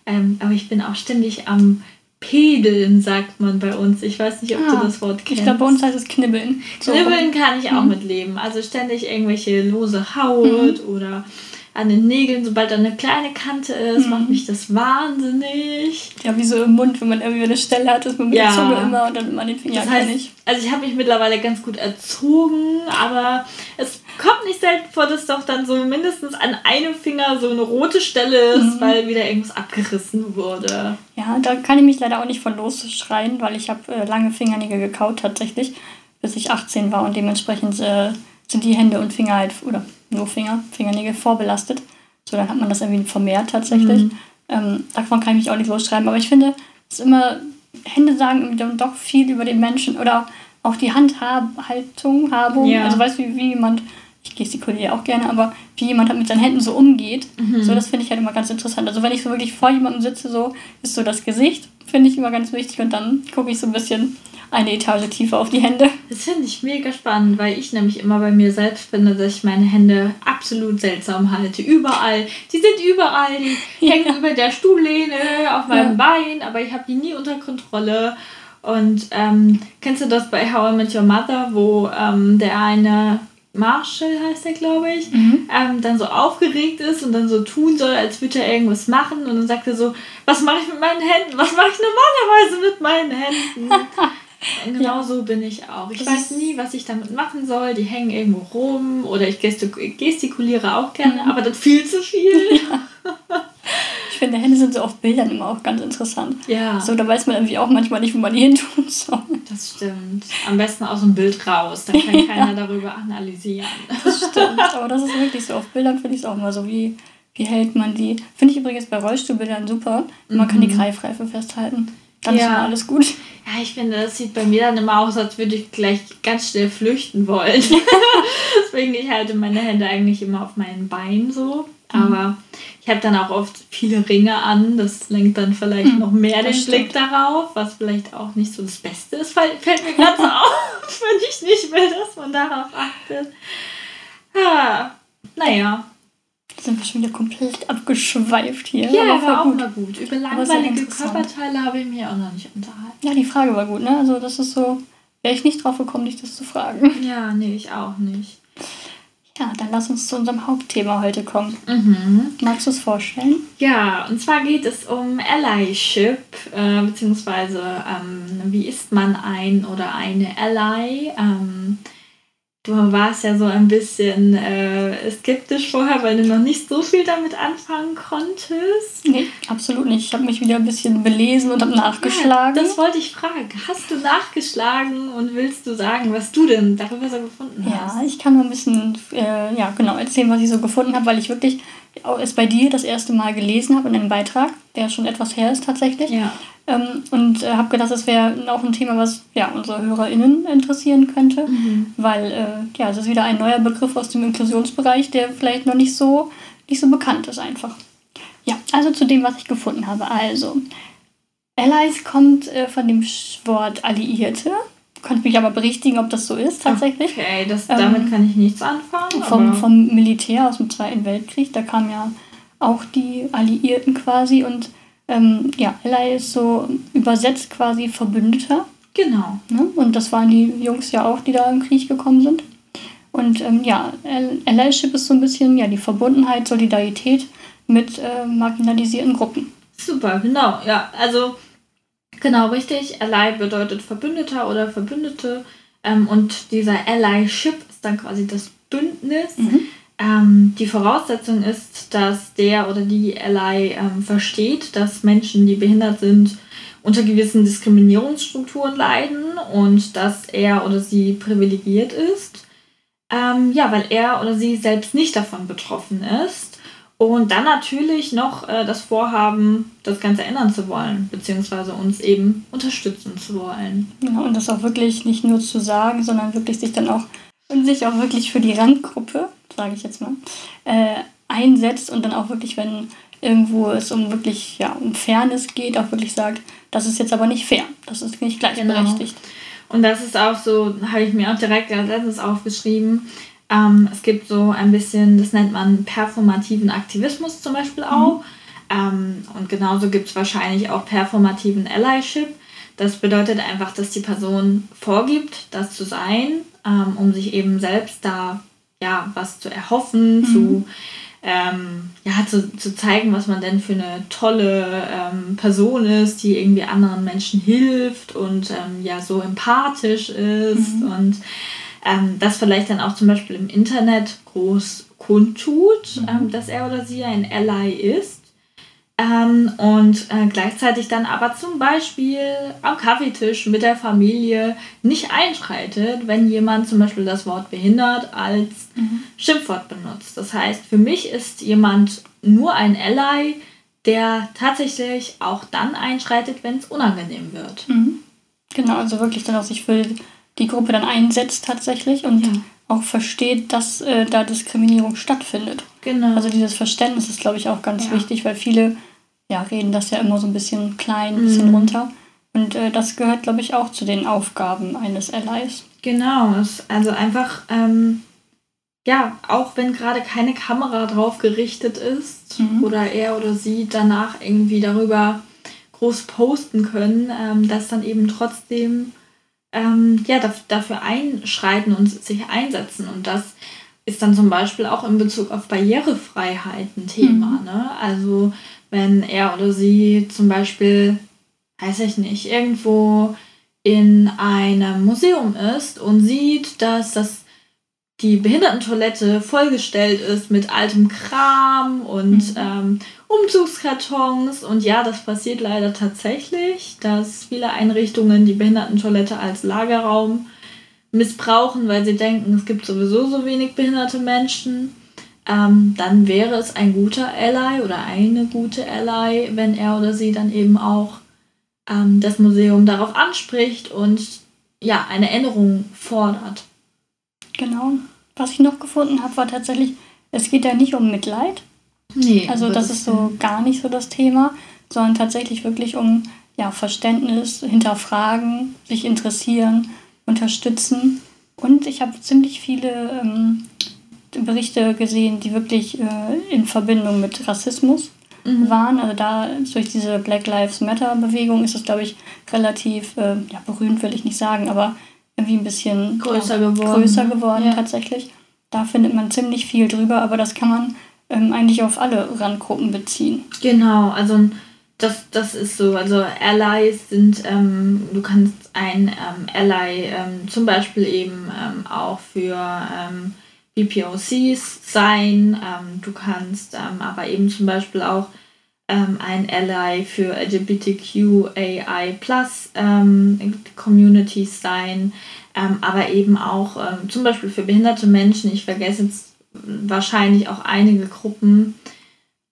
[SPEAKER 2] Ähm, aber ich bin auch ständig am Pedeln sagt man bei uns. Ich weiß nicht, ob ah, du das Wort kennst.
[SPEAKER 3] Ich glaube, bei uns heißt es Knibbeln.
[SPEAKER 2] Knibbeln kann ich auch mhm. mitleben. Also ständig irgendwelche lose Haut mhm. oder an den Nägeln, sobald da eine kleine Kante ist, mhm. macht mich das wahnsinnig.
[SPEAKER 3] Ja, wie so im Mund, wenn man irgendwie eine Stelle hat, ist man mit ja. der Zunge immer und dann immer den Finger
[SPEAKER 2] das heißt, nicht. Also ich habe mich mittlerweile ganz gut erzogen, aber es kommt nicht selten vor, dass doch dann so mindestens an einem Finger so eine rote Stelle ist, mhm. weil wieder irgendwas abgerissen wurde.
[SPEAKER 3] Ja, da kann ich mich leider auch nicht von losschreien, weil ich habe äh, lange Fingernägel gekaut tatsächlich, bis ich 18 war und dementsprechend äh, sind die Hände und Finger halt, oder nur Finger, Fingernägel vorbelastet. So, dann hat man das irgendwie vermehrt tatsächlich. Mhm. Ähm, davon kann ich mich auch nicht losschreiben. Aber ich finde, es ist immer, Hände sagen dann doch viel über den Menschen oder auch die Handhaltung, Habung. Ja. Also weißt du, wie, wie jemand, ich gestikuliere auch gerne, aber wie jemand halt mit seinen Händen so umgeht. Mhm. So, das finde ich halt immer ganz interessant. Also wenn ich so wirklich vor jemandem sitze, so ist so das Gesicht, finde ich immer ganz wichtig und dann gucke ich so ein bisschen, eine Etage tiefer auf die Hände.
[SPEAKER 2] Das finde ich mega spannend, weil ich nämlich immer bei mir selbst finde, dass ich meine Hände absolut seltsam halte. Überall. Die sind überall. Die ja. hängen über der Stuhllehne, auf meinem ja. Bein, aber ich habe die nie unter Kontrolle. Und ähm, kennst du das bei How I Met Your Mother, wo ähm, der eine Marshall heißt er, glaube ich, mhm. ähm, dann so aufgeregt ist und dann so tun soll, als würde er irgendwas machen. Und dann sagt er so, was mache ich mit meinen Händen? Was mache ich normalerweise mit meinen Händen? Genau ja. so bin ich auch. Ich das weiß nie, was ich damit machen soll. Die hängen irgendwo rum oder ich gestikuliere auch gerne, mhm. aber das viel zu viel. Ja.
[SPEAKER 3] Ich finde, Hände sind so auf Bildern immer auch ganz interessant. Ja. So, da weiß man irgendwie auch manchmal nicht, wo man die hin tun soll.
[SPEAKER 2] Das stimmt. Am besten aus dem Bild raus. Da kann keiner darüber analysieren.
[SPEAKER 3] Das stimmt. Aber das ist wirklich so. Auf Bildern finde ich es auch immer so, wie, wie hält man die. Finde ich übrigens bei Rollstuhlbildern super. Man mhm. kann die mhm. Greifreife festhalten. Dann ja. ist immer alles gut.
[SPEAKER 2] Ja, ich finde, das sieht bei mir dann immer aus, als würde ich gleich ganz schnell flüchten wollen. Deswegen, ich halte meine Hände eigentlich immer auf meinen Beinen so. Mhm. Aber ich habe dann auch oft viele Ringe an. Das lenkt dann vielleicht mhm, noch mehr den stimmt. Blick darauf, was vielleicht auch nicht so das Beste ist. Fällt, fällt mir gerade so auf, wenn ich nicht will, dass man darauf achtet. Ja, naja
[SPEAKER 3] sind wir schon wieder komplett abgeschweift hier.
[SPEAKER 2] Ja, aber war auch gut. mal gut. Über langweilige Körperteile habe ich mich auch noch nicht unterhalten.
[SPEAKER 3] Ja, die Frage war gut, ne? Also das ist so, wäre ich nicht drauf gekommen, dich das zu fragen.
[SPEAKER 2] Ja, nee, ich auch nicht.
[SPEAKER 3] Ja, dann lass uns zu unserem Hauptthema heute kommen. Mhm. Magst du es vorstellen?
[SPEAKER 2] Ja, und zwar geht es um Allyship, äh, beziehungsweise ähm, wie ist man ein oder eine Ally? Ähm, Du warst ja so ein bisschen äh, skeptisch vorher, weil du noch nicht so viel damit anfangen konntest.
[SPEAKER 3] Nee, absolut nicht. Ich habe mich wieder ein bisschen belesen und habe nachgeschlagen.
[SPEAKER 2] Ja, das wollte ich fragen. Hast du nachgeschlagen und willst du sagen, was du denn darüber so gefunden
[SPEAKER 3] hast? Ja, ich kann mal ein bisschen äh, ja, genau erzählen, was ich so gefunden habe, weil ich wirklich es bei dir das erste Mal gelesen habe in einem Beitrag, der schon etwas her ist tatsächlich. Ja. Ähm, und äh, habe gedacht, das wäre auch ein Thema, was ja, unsere HörerInnen interessieren könnte, mhm. weil äh, ja, es ist wieder ein neuer Begriff aus dem Inklusionsbereich, der vielleicht noch nicht so, nicht so bekannt ist einfach. Ja, also zu dem, was ich gefunden habe. Also, Allies kommt äh, von dem Wort Alliierte. Konnte mich aber berichtigen, ob das so ist tatsächlich.
[SPEAKER 2] Okay, das, damit ähm, kann ich nichts anfangen.
[SPEAKER 3] Vom, vom Militär aus dem Zweiten Weltkrieg, da kamen ja auch die Alliierten quasi und ähm, ja, Ally ist so übersetzt quasi Verbündeter.
[SPEAKER 2] Genau.
[SPEAKER 3] Ne? Und das waren die Jungs ja auch, die da im Krieg gekommen sind. Und ähm, ja, Allyship ist so ein bisschen ja, die Verbundenheit, Solidarität mit äh, marginalisierten Gruppen.
[SPEAKER 2] Super, genau. Ja, also genau richtig. Ally bedeutet Verbündeter oder Verbündete. Ähm, und dieser Allyship ist dann quasi das Bündnis. Mhm. Ähm, die Voraussetzung ist, dass der oder die Ally ähm, versteht, dass Menschen, die behindert sind, unter gewissen Diskriminierungsstrukturen leiden und dass er oder sie privilegiert ist. Ähm, ja, weil er oder sie selbst nicht davon betroffen ist. Und dann natürlich noch äh, das Vorhaben, das Ganze ändern zu wollen, beziehungsweise uns eben unterstützen zu wollen.
[SPEAKER 3] Ja, und das auch wirklich nicht nur zu sagen, sondern wirklich sich dann auch und sich auch wirklich für die Randgruppe, sage ich jetzt mal, äh, einsetzt und dann auch wirklich, wenn irgendwo es um wirklich ja, um Fairness geht, auch wirklich sagt, das ist jetzt aber nicht fair, das ist nicht gleichberechtigt. Genau.
[SPEAKER 2] Und das ist auch so, habe ich mir auch direkt als letztes aufgeschrieben, ähm, es gibt so ein bisschen, das nennt man performativen Aktivismus zum Beispiel auch. Mhm. Ähm, und genauso gibt es wahrscheinlich auch performativen Allyship. Das bedeutet einfach, dass die Person vorgibt, das zu sein, ähm, um sich eben selbst da ja was zu erhoffen, mhm. zu ähm, ja, zu, zu zeigen, was man denn für eine tolle ähm, Person ist, die irgendwie anderen Menschen hilft und ähm, ja so empathisch ist mhm. und ähm, das vielleicht dann auch zum Beispiel im Internet groß kundtut, mhm. ähm, dass er oder sie ein Ally ist. Ähm, und äh, gleichzeitig dann aber zum Beispiel am Kaffeetisch mit der Familie nicht einschreitet, wenn jemand zum Beispiel das Wort behindert als mhm. Schimpfwort benutzt. Das heißt, für mich ist jemand nur ein Ally, der tatsächlich auch dann einschreitet, wenn es unangenehm wird.
[SPEAKER 3] Mhm. Genau, also wirklich dann auch sich für die Gruppe dann einsetzt tatsächlich und ja. auch versteht, dass äh, da Diskriminierung stattfindet. Genau. Also dieses Verständnis ist, glaube ich, auch ganz ja. wichtig, weil viele ja, reden das ja immer so ein bisschen klein, ein bisschen mhm. runter. Und äh, das gehört, glaube ich, auch zu den Aufgaben eines Allies.
[SPEAKER 2] Genau, also einfach, ähm, ja, auch wenn gerade keine Kamera drauf gerichtet ist mhm. oder er oder sie danach irgendwie darüber groß posten können, ähm, dass dann eben trotzdem ähm, ja, dafür einschreiten und sich einsetzen. Und das ist dann zum Beispiel auch in Bezug auf Barrierefreiheit ein Thema. Mhm. Ne? Also wenn er oder sie zum Beispiel, weiß ich nicht, irgendwo in einem Museum ist und sieht, dass das die Behindertentoilette vollgestellt ist mit altem Kram und mhm. ähm, Umzugskartons. Und ja, das passiert leider tatsächlich, dass viele Einrichtungen die Behindertentoilette als Lagerraum missbrauchen, weil sie denken, es gibt sowieso so wenig behinderte Menschen. Ähm, dann wäre es ein guter Ally oder eine gute Ally, wenn er oder sie dann eben auch ähm, das Museum darauf anspricht und ja, eine Änderung fordert.
[SPEAKER 3] Genau. Was ich noch gefunden habe, war tatsächlich, es geht ja nicht um Mitleid. Nee. Also das ist so gar nicht so das Thema, sondern tatsächlich wirklich um ja, Verständnis, hinterfragen, sich interessieren, unterstützen. Und ich habe ziemlich viele ähm, Berichte gesehen, die wirklich äh, in Verbindung mit Rassismus mhm. waren. Also da durch diese Black Lives Matter Bewegung ist es, glaube ich, relativ äh, ja, berühmt, will ich nicht sagen, aber irgendwie ein bisschen größer ja, geworden, größer ne? geworden ja. tatsächlich. Da findet man ziemlich viel drüber, aber das kann man ähm, eigentlich auf alle Randgruppen beziehen.
[SPEAKER 2] Genau, also das, das ist so. Also Allies sind, ähm, du kannst ein ähm, Ally ähm, zum Beispiel eben ähm, auch für BPOCs sein. Ähm, du kannst ähm, aber eben zum Beispiel auch ähm, ein Ally für LGBTQAI Plus ähm, Communities sein, ähm, aber eben auch ähm, zum Beispiel für behinderte Menschen. Ich vergesse jetzt wahrscheinlich auch einige Gruppen.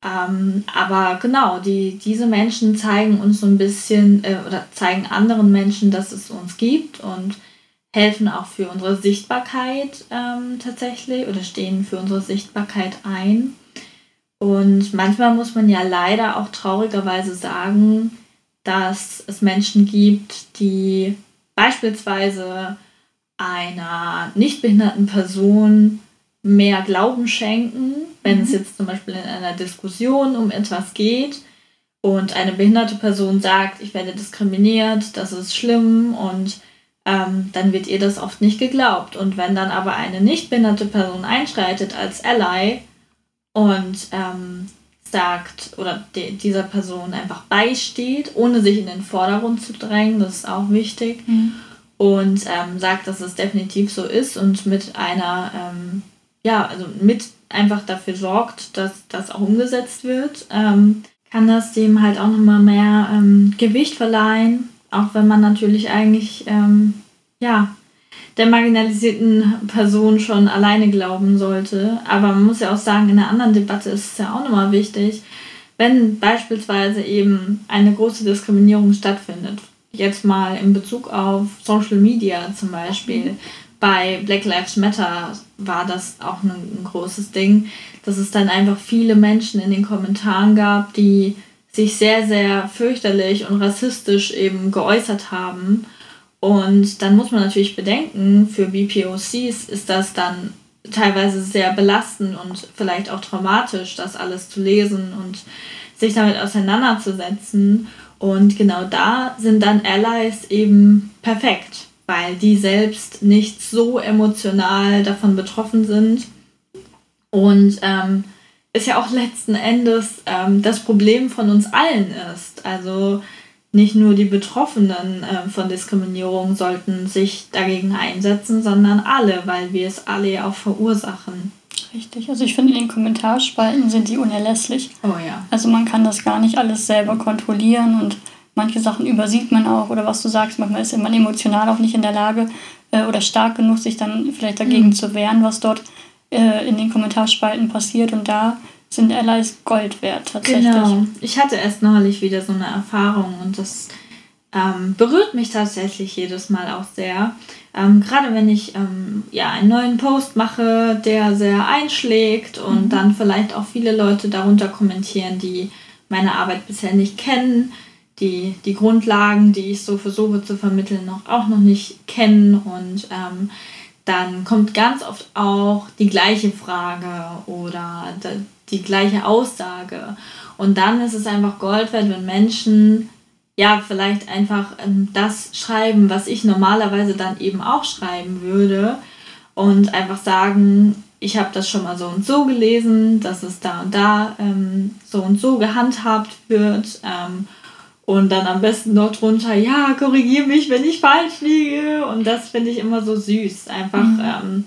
[SPEAKER 2] Aber genau, die, diese Menschen zeigen uns so ein bisschen äh, oder zeigen anderen Menschen, dass es uns gibt und helfen auch für unsere Sichtbarkeit ähm, tatsächlich oder stehen für unsere Sichtbarkeit ein. Und manchmal muss man ja leider auch traurigerweise sagen, dass es Menschen gibt, die beispielsweise einer nicht behinderten Person mehr Glauben schenken, wenn mhm. es jetzt zum Beispiel in einer Diskussion um etwas geht und eine behinderte Person sagt, ich werde diskriminiert, das ist schlimm und ähm, dann wird ihr das oft nicht geglaubt. Und wenn dann aber eine nicht behinderte Person einschreitet als Ally, und ähm, sagt oder de, dieser Person einfach beisteht, ohne sich in den Vordergrund zu drängen, das ist auch wichtig. Mhm. Und ähm, sagt, dass es definitiv so ist und mit einer ähm, ja, also mit einfach dafür sorgt, dass das auch umgesetzt wird, ähm, kann das dem halt auch nochmal mehr ähm, Gewicht verleihen, auch wenn man natürlich eigentlich, ähm, ja, der marginalisierten Person schon alleine glauben sollte. Aber man muss ja auch sagen, in einer anderen Debatte ist es ja auch nochmal wichtig, wenn beispielsweise eben eine große Diskriminierung stattfindet, jetzt mal in Bezug auf Social Media zum Beispiel, bei Black Lives Matter war das auch ein, ein, großes Ding, dass es dann einfach viele Menschen in den Kommentaren gab, die sich sehr, sehr fürchterlich und rassistisch eben geäußert haben. Und dann muss man natürlich bedenken, für BPOCs ist das dann teilweise sehr belastend und vielleicht auch traumatisch, das alles zu lesen und sich damit auseinanderzusetzen. Und genau da sind dann Allies eben perfekt weil die selbst nicht so emotional davon betroffen sind. Und ähm, ist ja auch letzten Endes ähm, das Problem von uns allen ist. Also nicht nur die Betroffenen äh, von Diskriminierung sollten sich dagegen einsetzen, sondern alle, weil wir es alle ja auch verursachen.
[SPEAKER 3] Richtig, also ich finde, in den Kommentarspalten sind die unerlässlich.
[SPEAKER 2] Oh ja.
[SPEAKER 3] Also man kann das gar nicht alles selber kontrollieren und manche Sachen übersieht man auch oder was du sagst, manchmal ist man emotional auch nicht in der Lage äh, oder stark genug, sich dann vielleicht dagegen mhm. zu wehren, was dort äh, in den Kommentarspalten passiert und da sind Allies Gold wert tatsächlich. Genau.
[SPEAKER 2] Ich hatte erst neulich wieder so eine Erfahrung und das ähm, berührt mich tatsächlich jedes Mal auch sehr. Ähm, Gerade wenn ich ähm, ja, einen neuen Post mache, der sehr einschlägt und mhm. dann vielleicht auch viele Leute darunter kommentieren, die meine Arbeit bisher nicht kennen, die, die Grundlagen, die ich so versuche zu vermitteln, noch, auch noch nicht kennen. Und ähm, dann kommt ganz oft auch die gleiche Frage oder die gleiche Aussage. Und dann ist es einfach Gold wert, wenn Menschen ja vielleicht einfach ähm, das schreiben, was ich normalerweise dann eben auch schreiben würde. Und einfach sagen, ich habe das schon mal so und so gelesen, dass es da und da ähm, so und so gehandhabt wird. Ähm, und dann am besten dort drunter, ja, korrigiere mich, wenn ich falsch liege. Und das finde ich immer so süß. Einfach mhm. ähm,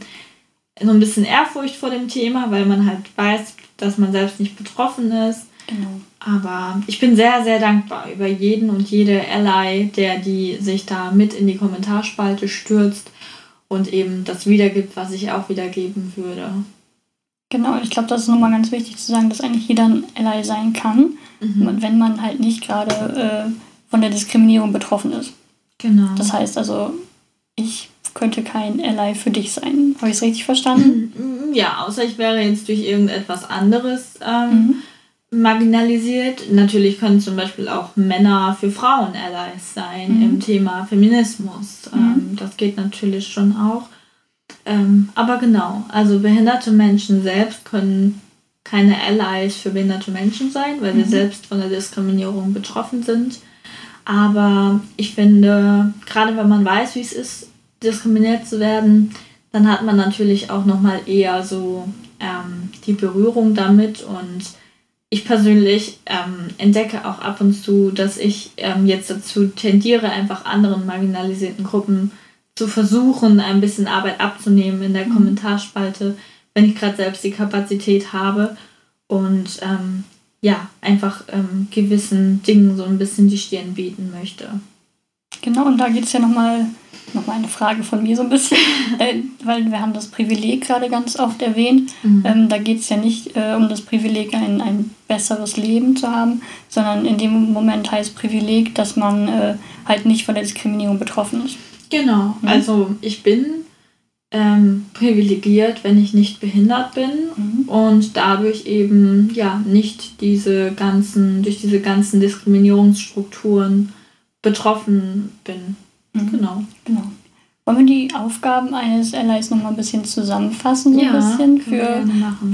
[SPEAKER 2] so ein bisschen Ehrfurcht vor dem Thema, weil man halt weiß, dass man selbst nicht betroffen ist.
[SPEAKER 3] Genau.
[SPEAKER 2] Aber ich bin sehr, sehr dankbar über jeden und jede Ally, der die sich da mit in die Kommentarspalte stürzt und eben das wiedergibt, was ich auch wiedergeben würde.
[SPEAKER 3] Genau, ich glaube, das ist nochmal ganz wichtig zu sagen, dass eigentlich jeder ein Ally sein kann, mhm. wenn man halt nicht gerade äh, von der Diskriminierung betroffen ist.
[SPEAKER 2] Genau.
[SPEAKER 3] Das heißt also, ich könnte kein Ally für dich sein. Habe ich es richtig verstanden?
[SPEAKER 2] Mhm, ja, außer ich wäre jetzt durch irgendetwas anderes ähm, mhm. marginalisiert. Natürlich können zum Beispiel auch Männer für Frauen Allies sein mhm. im Thema Feminismus. Mhm. Ähm, das geht natürlich schon auch. Ähm, aber genau, also behinderte Menschen selbst können keine Allies für behinderte Menschen sein, weil mhm. wir selbst von der Diskriminierung betroffen sind. Aber ich finde, gerade wenn man weiß, wie es ist, diskriminiert zu werden, dann hat man natürlich auch nochmal eher so ähm, die Berührung damit. Und ich persönlich ähm, entdecke auch ab und zu, dass ich ähm, jetzt dazu tendiere, einfach anderen marginalisierten Gruppen zu versuchen, ein bisschen Arbeit abzunehmen in der mhm. Kommentarspalte, wenn ich gerade selbst die Kapazität habe und ähm, ja, einfach ähm, gewissen Dingen so ein bisschen die Stirn bieten möchte.
[SPEAKER 3] Genau, und da geht es ja nochmal noch mal eine Frage von mir so ein bisschen, äh, weil wir haben das Privileg gerade ganz oft erwähnt. Mhm. Ähm, da geht es ja nicht äh, um das Privileg, ein, ein besseres Leben zu haben, sondern in dem Moment heißt Privileg, dass man äh, halt nicht von der Diskriminierung betroffen ist.
[SPEAKER 2] Genau, mhm. also ich bin ähm, privilegiert, wenn ich nicht behindert bin mhm. und dadurch eben ja nicht diese ganzen, durch diese ganzen Diskriminierungsstrukturen betroffen bin.
[SPEAKER 3] Mhm. Genau. genau. Wollen wir die Aufgaben eines Allies noch mal ein bisschen zusammenfassen, so ja, ein bisschen für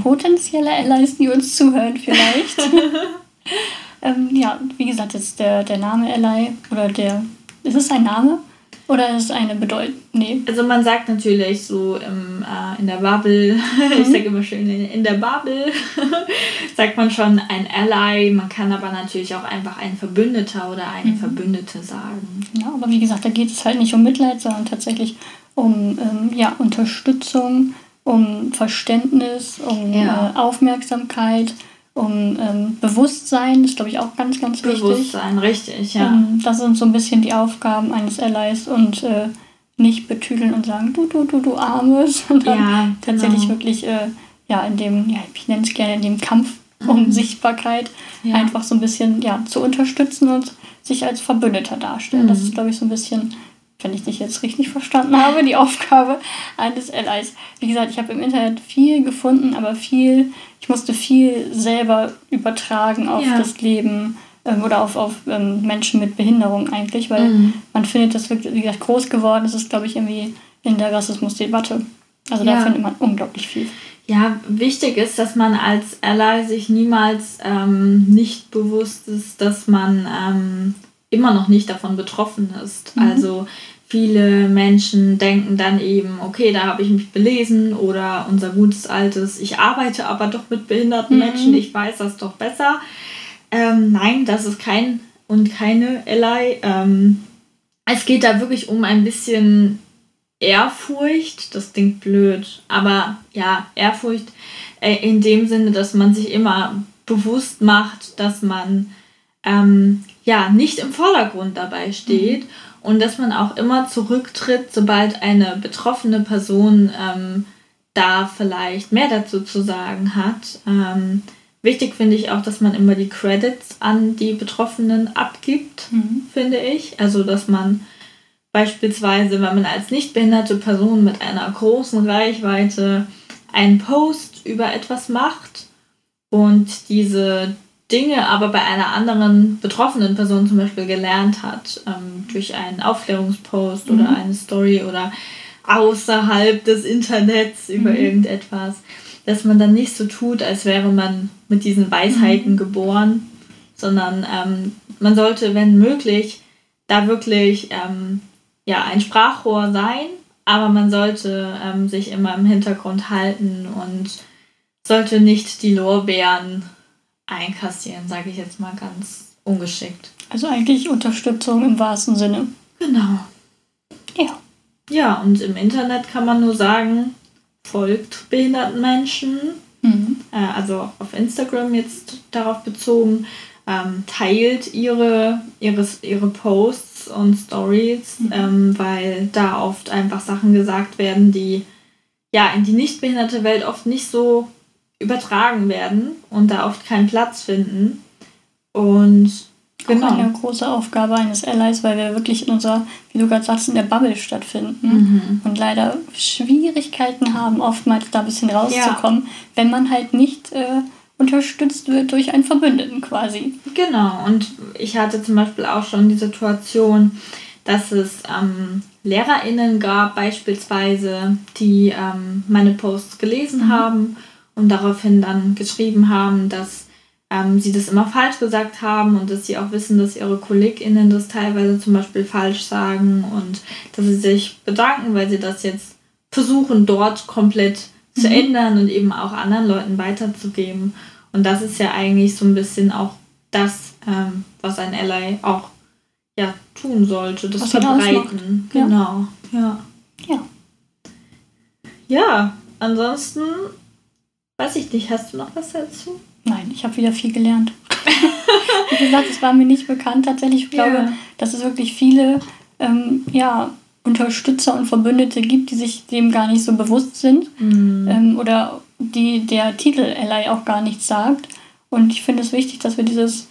[SPEAKER 3] potenzielle Allies, die uns zuhören vielleicht? ähm, ja, wie gesagt, jetzt der, der Name Ally oder der, ist es ein Name? Oder ist es eine Bedeutung? Nee.
[SPEAKER 2] Also man sagt natürlich so im, äh, in der Bubble, mhm. ich sage immer schön in, in der Bubble, sagt man schon ein Ally, man kann aber natürlich auch einfach ein Verbündeter oder eine mhm. Verbündete sagen.
[SPEAKER 3] Ja, aber wie gesagt, da geht es halt nicht um Mitleid, sondern tatsächlich um ähm, ja, Unterstützung um Verständnis, um ja. äh, Aufmerksamkeit, um ähm, Bewusstsein, das ist, glaube ich, auch ganz, ganz
[SPEAKER 2] wichtig. Bewusstsein, richtig, ja.
[SPEAKER 3] Ähm, das sind so ein bisschen die Aufgaben eines Allies und äh, nicht betüdeln und sagen, du, du, du, du Armes, sondern ja, genau. tatsächlich wirklich, äh, ja, in dem, ja, ich nenne es gerne in dem Kampf um mhm. Sichtbarkeit ja. einfach so ein bisschen, ja, zu unterstützen und sich als Verbündeter darstellen. Mhm. Das ist, glaube ich, so ein bisschen wenn ich dich jetzt richtig verstanden habe, die Aufgabe eines Allies. Wie gesagt, ich habe im Internet viel gefunden, aber viel, ich musste viel selber übertragen auf ja. das Leben ähm, oder auf, auf ähm, Menschen mit Behinderung eigentlich, weil mhm. man findet das wirklich, wie gesagt, groß geworden. Das ist, glaube ich, irgendwie in der Rassismusdebatte. Also ja. da findet man unglaublich viel.
[SPEAKER 2] Ja, wichtig ist, dass man als Ally sich niemals ähm, nicht bewusst ist, dass man ähm, immer noch nicht davon betroffen ist. Mhm. Also viele Menschen denken dann eben, okay, da habe ich mich belesen oder unser gutes altes, ich arbeite aber doch mit behinderten mhm. Menschen, ich weiß das doch besser. Ähm, nein, das ist kein und keine Ally. Ähm, es geht da wirklich um ein bisschen Ehrfurcht, das klingt blöd, aber ja, Ehrfurcht äh, in dem Sinne, dass man sich immer bewusst macht, dass man ähm, ja nicht im Vordergrund dabei steht mhm. und dass man auch immer zurücktritt, sobald eine betroffene Person ähm, da vielleicht mehr dazu zu sagen hat. Ähm, wichtig finde ich auch, dass man immer die Credits an die Betroffenen abgibt, mhm. finde ich. Also dass man beispielsweise, wenn man als nicht behinderte Person mit einer großen Reichweite einen Post über etwas macht und diese Dinge aber bei einer anderen betroffenen Person zum Beispiel gelernt hat, ähm, durch einen Aufklärungspost mhm. oder eine Story oder außerhalb des Internets über mhm. irgendetwas, dass man dann nicht so tut, als wäre man mit diesen Weisheiten mhm. geboren, sondern ähm, man sollte, wenn möglich, da wirklich ähm, ja, ein Sprachrohr sein, aber man sollte ähm, sich immer im Hintergrund halten und sollte nicht die Lorbeeren einkassieren, sage ich jetzt mal ganz ungeschickt.
[SPEAKER 3] Also eigentlich Unterstützung im wahrsten Sinne.
[SPEAKER 2] Genau.
[SPEAKER 3] Ja.
[SPEAKER 2] Ja, und im Internet kann man nur sagen, folgt behinderten Menschen. Mhm. Äh, also auf Instagram jetzt darauf bezogen, ähm, teilt ihre, ihre, ihre Posts und Stories, mhm. ähm, weil da oft einfach Sachen gesagt werden, die ja in die nicht behinderte Welt oft nicht so übertragen werden und da oft keinen Platz finden. Und
[SPEAKER 3] genau. Auch eine große Aufgabe eines Allies, weil wir wirklich in unserer, wie du gerade sagst, in der Bubble stattfinden mhm. und leider Schwierigkeiten haben, oftmals da ein bisschen rauszukommen, ja. wenn man halt nicht äh, unterstützt wird durch einen Verbündeten quasi.
[SPEAKER 2] Genau, und ich hatte zum Beispiel auch schon die Situation, dass es ähm, LehrerInnen gab, beispielsweise, die ähm, meine Posts gelesen mhm. haben und daraufhin dann geschrieben haben, dass ähm, sie das immer falsch gesagt haben und dass sie auch wissen, dass ihre KollegInnen das teilweise zum Beispiel falsch sagen und dass sie sich bedanken, weil sie das jetzt versuchen, dort komplett mhm. zu ändern und eben auch anderen Leuten weiterzugeben. Und das ist ja eigentlich so ein bisschen auch das, ähm, was ein Ally auch ja, tun sollte, das was verbreiten. Genau, ja.
[SPEAKER 3] Ja.
[SPEAKER 2] Ja, ansonsten Weiß ich nicht, hast du noch was dazu?
[SPEAKER 3] Nein, ich habe wieder viel gelernt. Wie gesagt, es war mir nicht bekannt tatsächlich. Ich glaube, ja. dass es wirklich viele ähm, ja, Unterstützer und Verbündete gibt, die sich dem gar nicht so bewusst sind. Mhm. Ähm, oder die der Titel Ally auch gar nichts sagt. Und ich finde es wichtig, dass wir dieses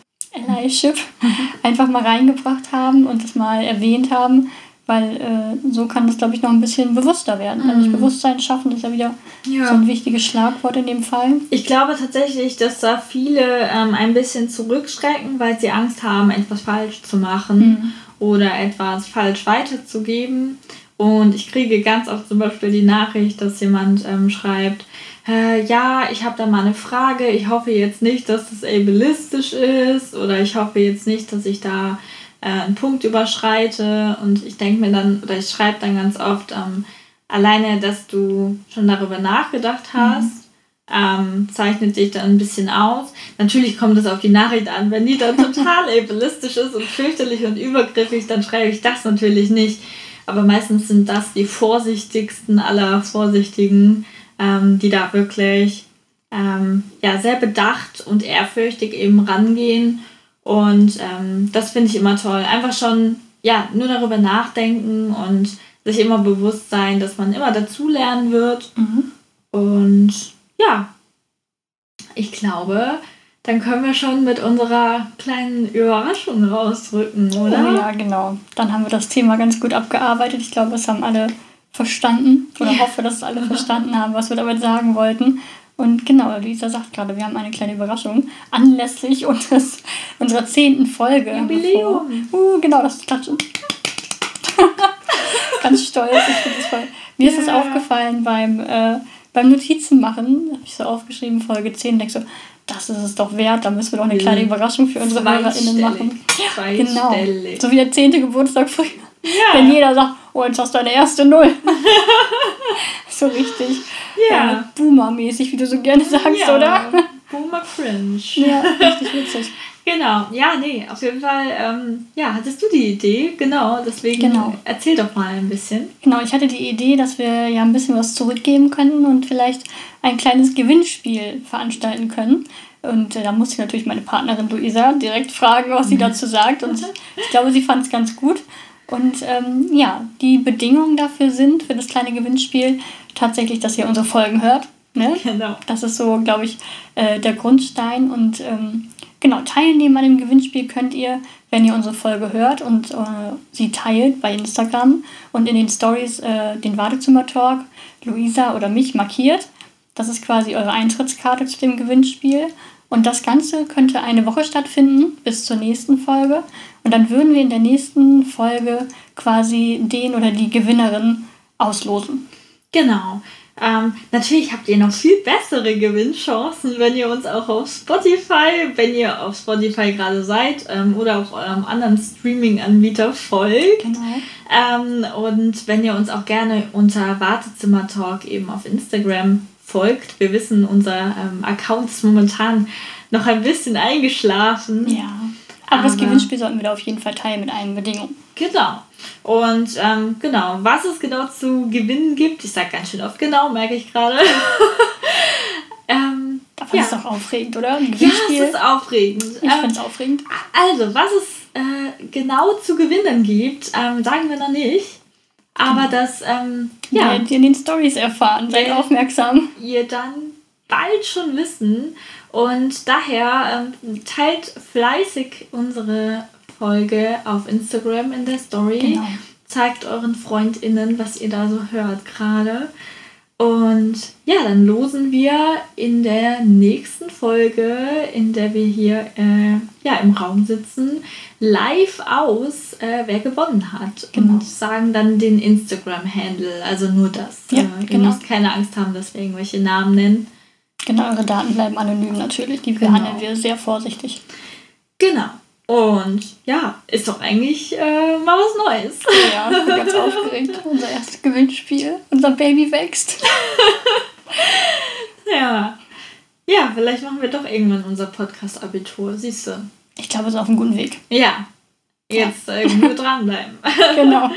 [SPEAKER 3] Allyship einfach mal reingebracht haben und das mal erwähnt haben, weil äh, so kann das, glaube ich, noch ein bisschen bewusster werden. Mhm. Also Bewusstsein schaffen ist ja wieder ja. so ein wichtiges Schlagwort in dem Fall.
[SPEAKER 2] Ich glaube tatsächlich, dass da viele ähm, ein bisschen zurückschrecken, weil sie Angst haben, etwas falsch zu machen mhm. oder etwas falsch weiterzugeben. Und ich kriege ganz oft zum Beispiel die Nachricht, dass jemand ähm, schreibt, äh, ja, ich habe da mal eine Frage, ich hoffe jetzt nicht, dass das ableistisch ist oder ich hoffe jetzt nicht, dass ich da äh, einen Punkt überschreite und ich denke mir dann, oder ich schreibe dann ganz oft, ähm, alleine, dass du schon darüber nachgedacht hast, mhm. ähm, zeichnet dich dann ein bisschen aus. Natürlich kommt es auf die Nachricht an. Wenn die dann total ableistisch ist und fürchterlich und übergriffig, dann schreibe ich das natürlich nicht. Aber meistens sind das die vorsichtigsten aller Vorsichtigen, ähm, die da wirklich ähm, ja, sehr bedacht und ehrfürchtig eben rangehen. Und ähm, das finde ich immer toll. Einfach schon, ja, nur darüber nachdenken und sich immer bewusst sein, dass man immer dazulernen wird. Mhm. Und ja, ich glaube, dann können wir schon mit unserer kleinen Überraschung rausrücken, oder?
[SPEAKER 3] Oh ja, genau. Dann haben wir das Thema ganz gut abgearbeitet. Ich glaube, es haben alle verstanden oder ja. hoffe, dass alle verstanden haben, was wir damit sagen wollten. Und genau, Lisa sagt gerade, wir haben eine kleine Überraschung anlässlich unseres, unserer zehnten Folge. Jubiläum. Uh, genau, das Klatschen. Ganz stolz. Ich das voll. Mir ja. ist es aufgefallen beim, äh, beim Notizenmachen, habe ich so aufgeschrieben, Folge 10, denke so, das ist es doch wert, da müssen wir doch eine kleine Überraschung für unsere HörerInnen machen. Ja, genau. So wie der zehnte Geburtstag früher. Ja. Wenn jeder sagt, oh, jetzt hast du deine erste Null. so richtig ja. äh, Boomer-mäßig, wie du so gerne sagst, ja. oder?
[SPEAKER 2] Boomer Cringe. Ja, richtig witzig. Genau, ja, nee, auf jeden Fall, ähm, ja, hattest du die Idee, genau, deswegen genau. erzähl doch mal ein bisschen.
[SPEAKER 3] Genau, ich hatte die Idee, dass wir ja ein bisschen was zurückgeben können und vielleicht ein kleines Gewinnspiel veranstalten können. Und äh, da musste ich natürlich meine Partnerin Luisa direkt fragen, was sie mhm. dazu sagt. Und ich glaube, sie fand es ganz gut. Und ähm, ja, die Bedingungen dafür sind, für das kleine Gewinnspiel, tatsächlich, dass ihr unsere Folgen hört. Ne? Genau. Das ist so, glaube ich, äh, der Grundstein. Und ähm, Genau, teilnehmen an dem Gewinnspiel könnt ihr, wenn ihr unsere Folge hört und äh, sie teilt bei Instagram und in den Stories äh, den Wartezimmer-Talk, Luisa oder mich markiert. Das ist quasi eure Eintrittskarte zu dem Gewinnspiel. Und das Ganze könnte eine Woche stattfinden bis zur nächsten Folge. Und dann würden wir in der nächsten Folge quasi den oder die Gewinnerin auslosen.
[SPEAKER 2] Genau. Ähm, natürlich habt ihr noch viel bessere Gewinnchancen, wenn ihr uns auch auf Spotify, wenn ihr auf Spotify gerade seid ähm, oder auf eurem anderen Streaming-Anbieter folgt. Genau. Ähm, und wenn ihr uns auch gerne unter Wartezimmer Talk eben auf Instagram folgt. Wir wissen, unser ähm, Account ist momentan noch ein bisschen eingeschlafen.
[SPEAKER 3] Ja. Aber, das Gewinnspiel sollten wir da auf jeden Fall teilen mit allen Bedingungen.
[SPEAKER 2] Genau. Und ähm, genau, was es genau zu gewinnen gibt, ich sage ganz schön oft genau, merke ich gerade.
[SPEAKER 3] ähm, Aber ja. ist doch aufregend, oder? Ein
[SPEAKER 2] ja, es ist aufregend.
[SPEAKER 3] Ich ähm, finde es aufregend.
[SPEAKER 2] Also, was es äh, genau zu gewinnen gibt, ähm, sagen wir noch nicht. Aber genau. das, ähm,
[SPEAKER 3] ja. Werdet ihr in den Stories erfahren, seid aufmerksam.
[SPEAKER 2] Ihr dann bald schon wissen. Und daher ähm, teilt fleißig unsere Folge auf Instagram in der Story. Genau. Zeigt euren FreundInnen, was ihr da so hört gerade. Und ja, dann losen wir in der nächsten Folge, in der wir hier äh, ja, im Raum sitzen, live aus, äh, wer gewonnen hat. Genau. Und sagen dann den Instagram-Handle, also nur das. Ja, äh, genau. Ihr müsst keine Angst haben, dass wir irgendwelche Namen nennen.
[SPEAKER 3] Genau, eure Daten bleiben anonym natürlich. Die genau. behandeln wir sehr vorsichtig.
[SPEAKER 2] Genau. Und ja, ist doch eigentlich äh, mal was Neues.
[SPEAKER 3] Ja, ich bin ganz aufgeregt. Unser erstes Gewinnspiel. Unser Baby wächst.
[SPEAKER 2] ja. Ja, vielleicht machen wir doch irgendwann unser Podcast-Abitur, siehst du.
[SPEAKER 3] Ich glaube, es ist auf einem guten Weg.
[SPEAKER 2] Ja. Jetzt äh, nur dranbleiben. genau.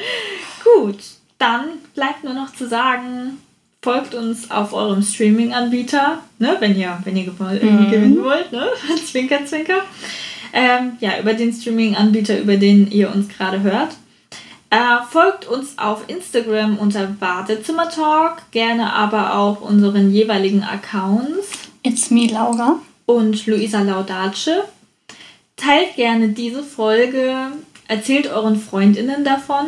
[SPEAKER 2] Gut, dann bleibt nur noch zu sagen, folgt uns auf eurem Streaming-Anbieter, ne, wenn ihr, wenn ihr mhm. gewinnen wollt, ne? zwinker, zwinker. Ähm, ja, über den Streaming-Anbieter, über den ihr uns gerade hört. Äh, folgt uns auf Instagram unter Badezimmertalk, gerne aber auch unseren jeweiligen Accounts.
[SPEAKER 3] It's me, Laura.
[SPEAKER 2] Und Luisa Laudace. Teilt gerne diese Folge, erzählt euren FreundInnen davon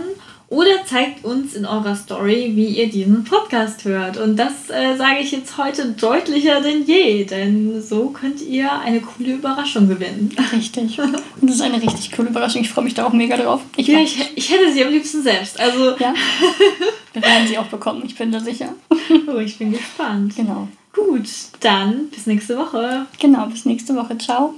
[SPEAKER 2] oder zeigt uns in eurer Story, wie ihr diesen Podcast hört. Und das äh, sage ich jetzt heute deutlicher denn je, denn so könnt ihr eine coole Überraschung gewinnen.
[SPEAKER 3] Richtig. Und das ist eine richtig coole Überraschung. Ich freue mich da auch mega drauf.
[SPEAKER 2] Ich, ja, ich, ich hätte sie am liebsten selbst. Also ja.
[SPEAKER 3] Wir werden sie auch bekommen, ich bin da sicher.
[SPEAKER 2] Oh, ich bin gespannt.
[SPEAKER 3] Genau.
[SPEAKER 2] Gut, dann bis nächste Woche.
[SPEAKER 3] Genau, bis nächste Woche. Ciao.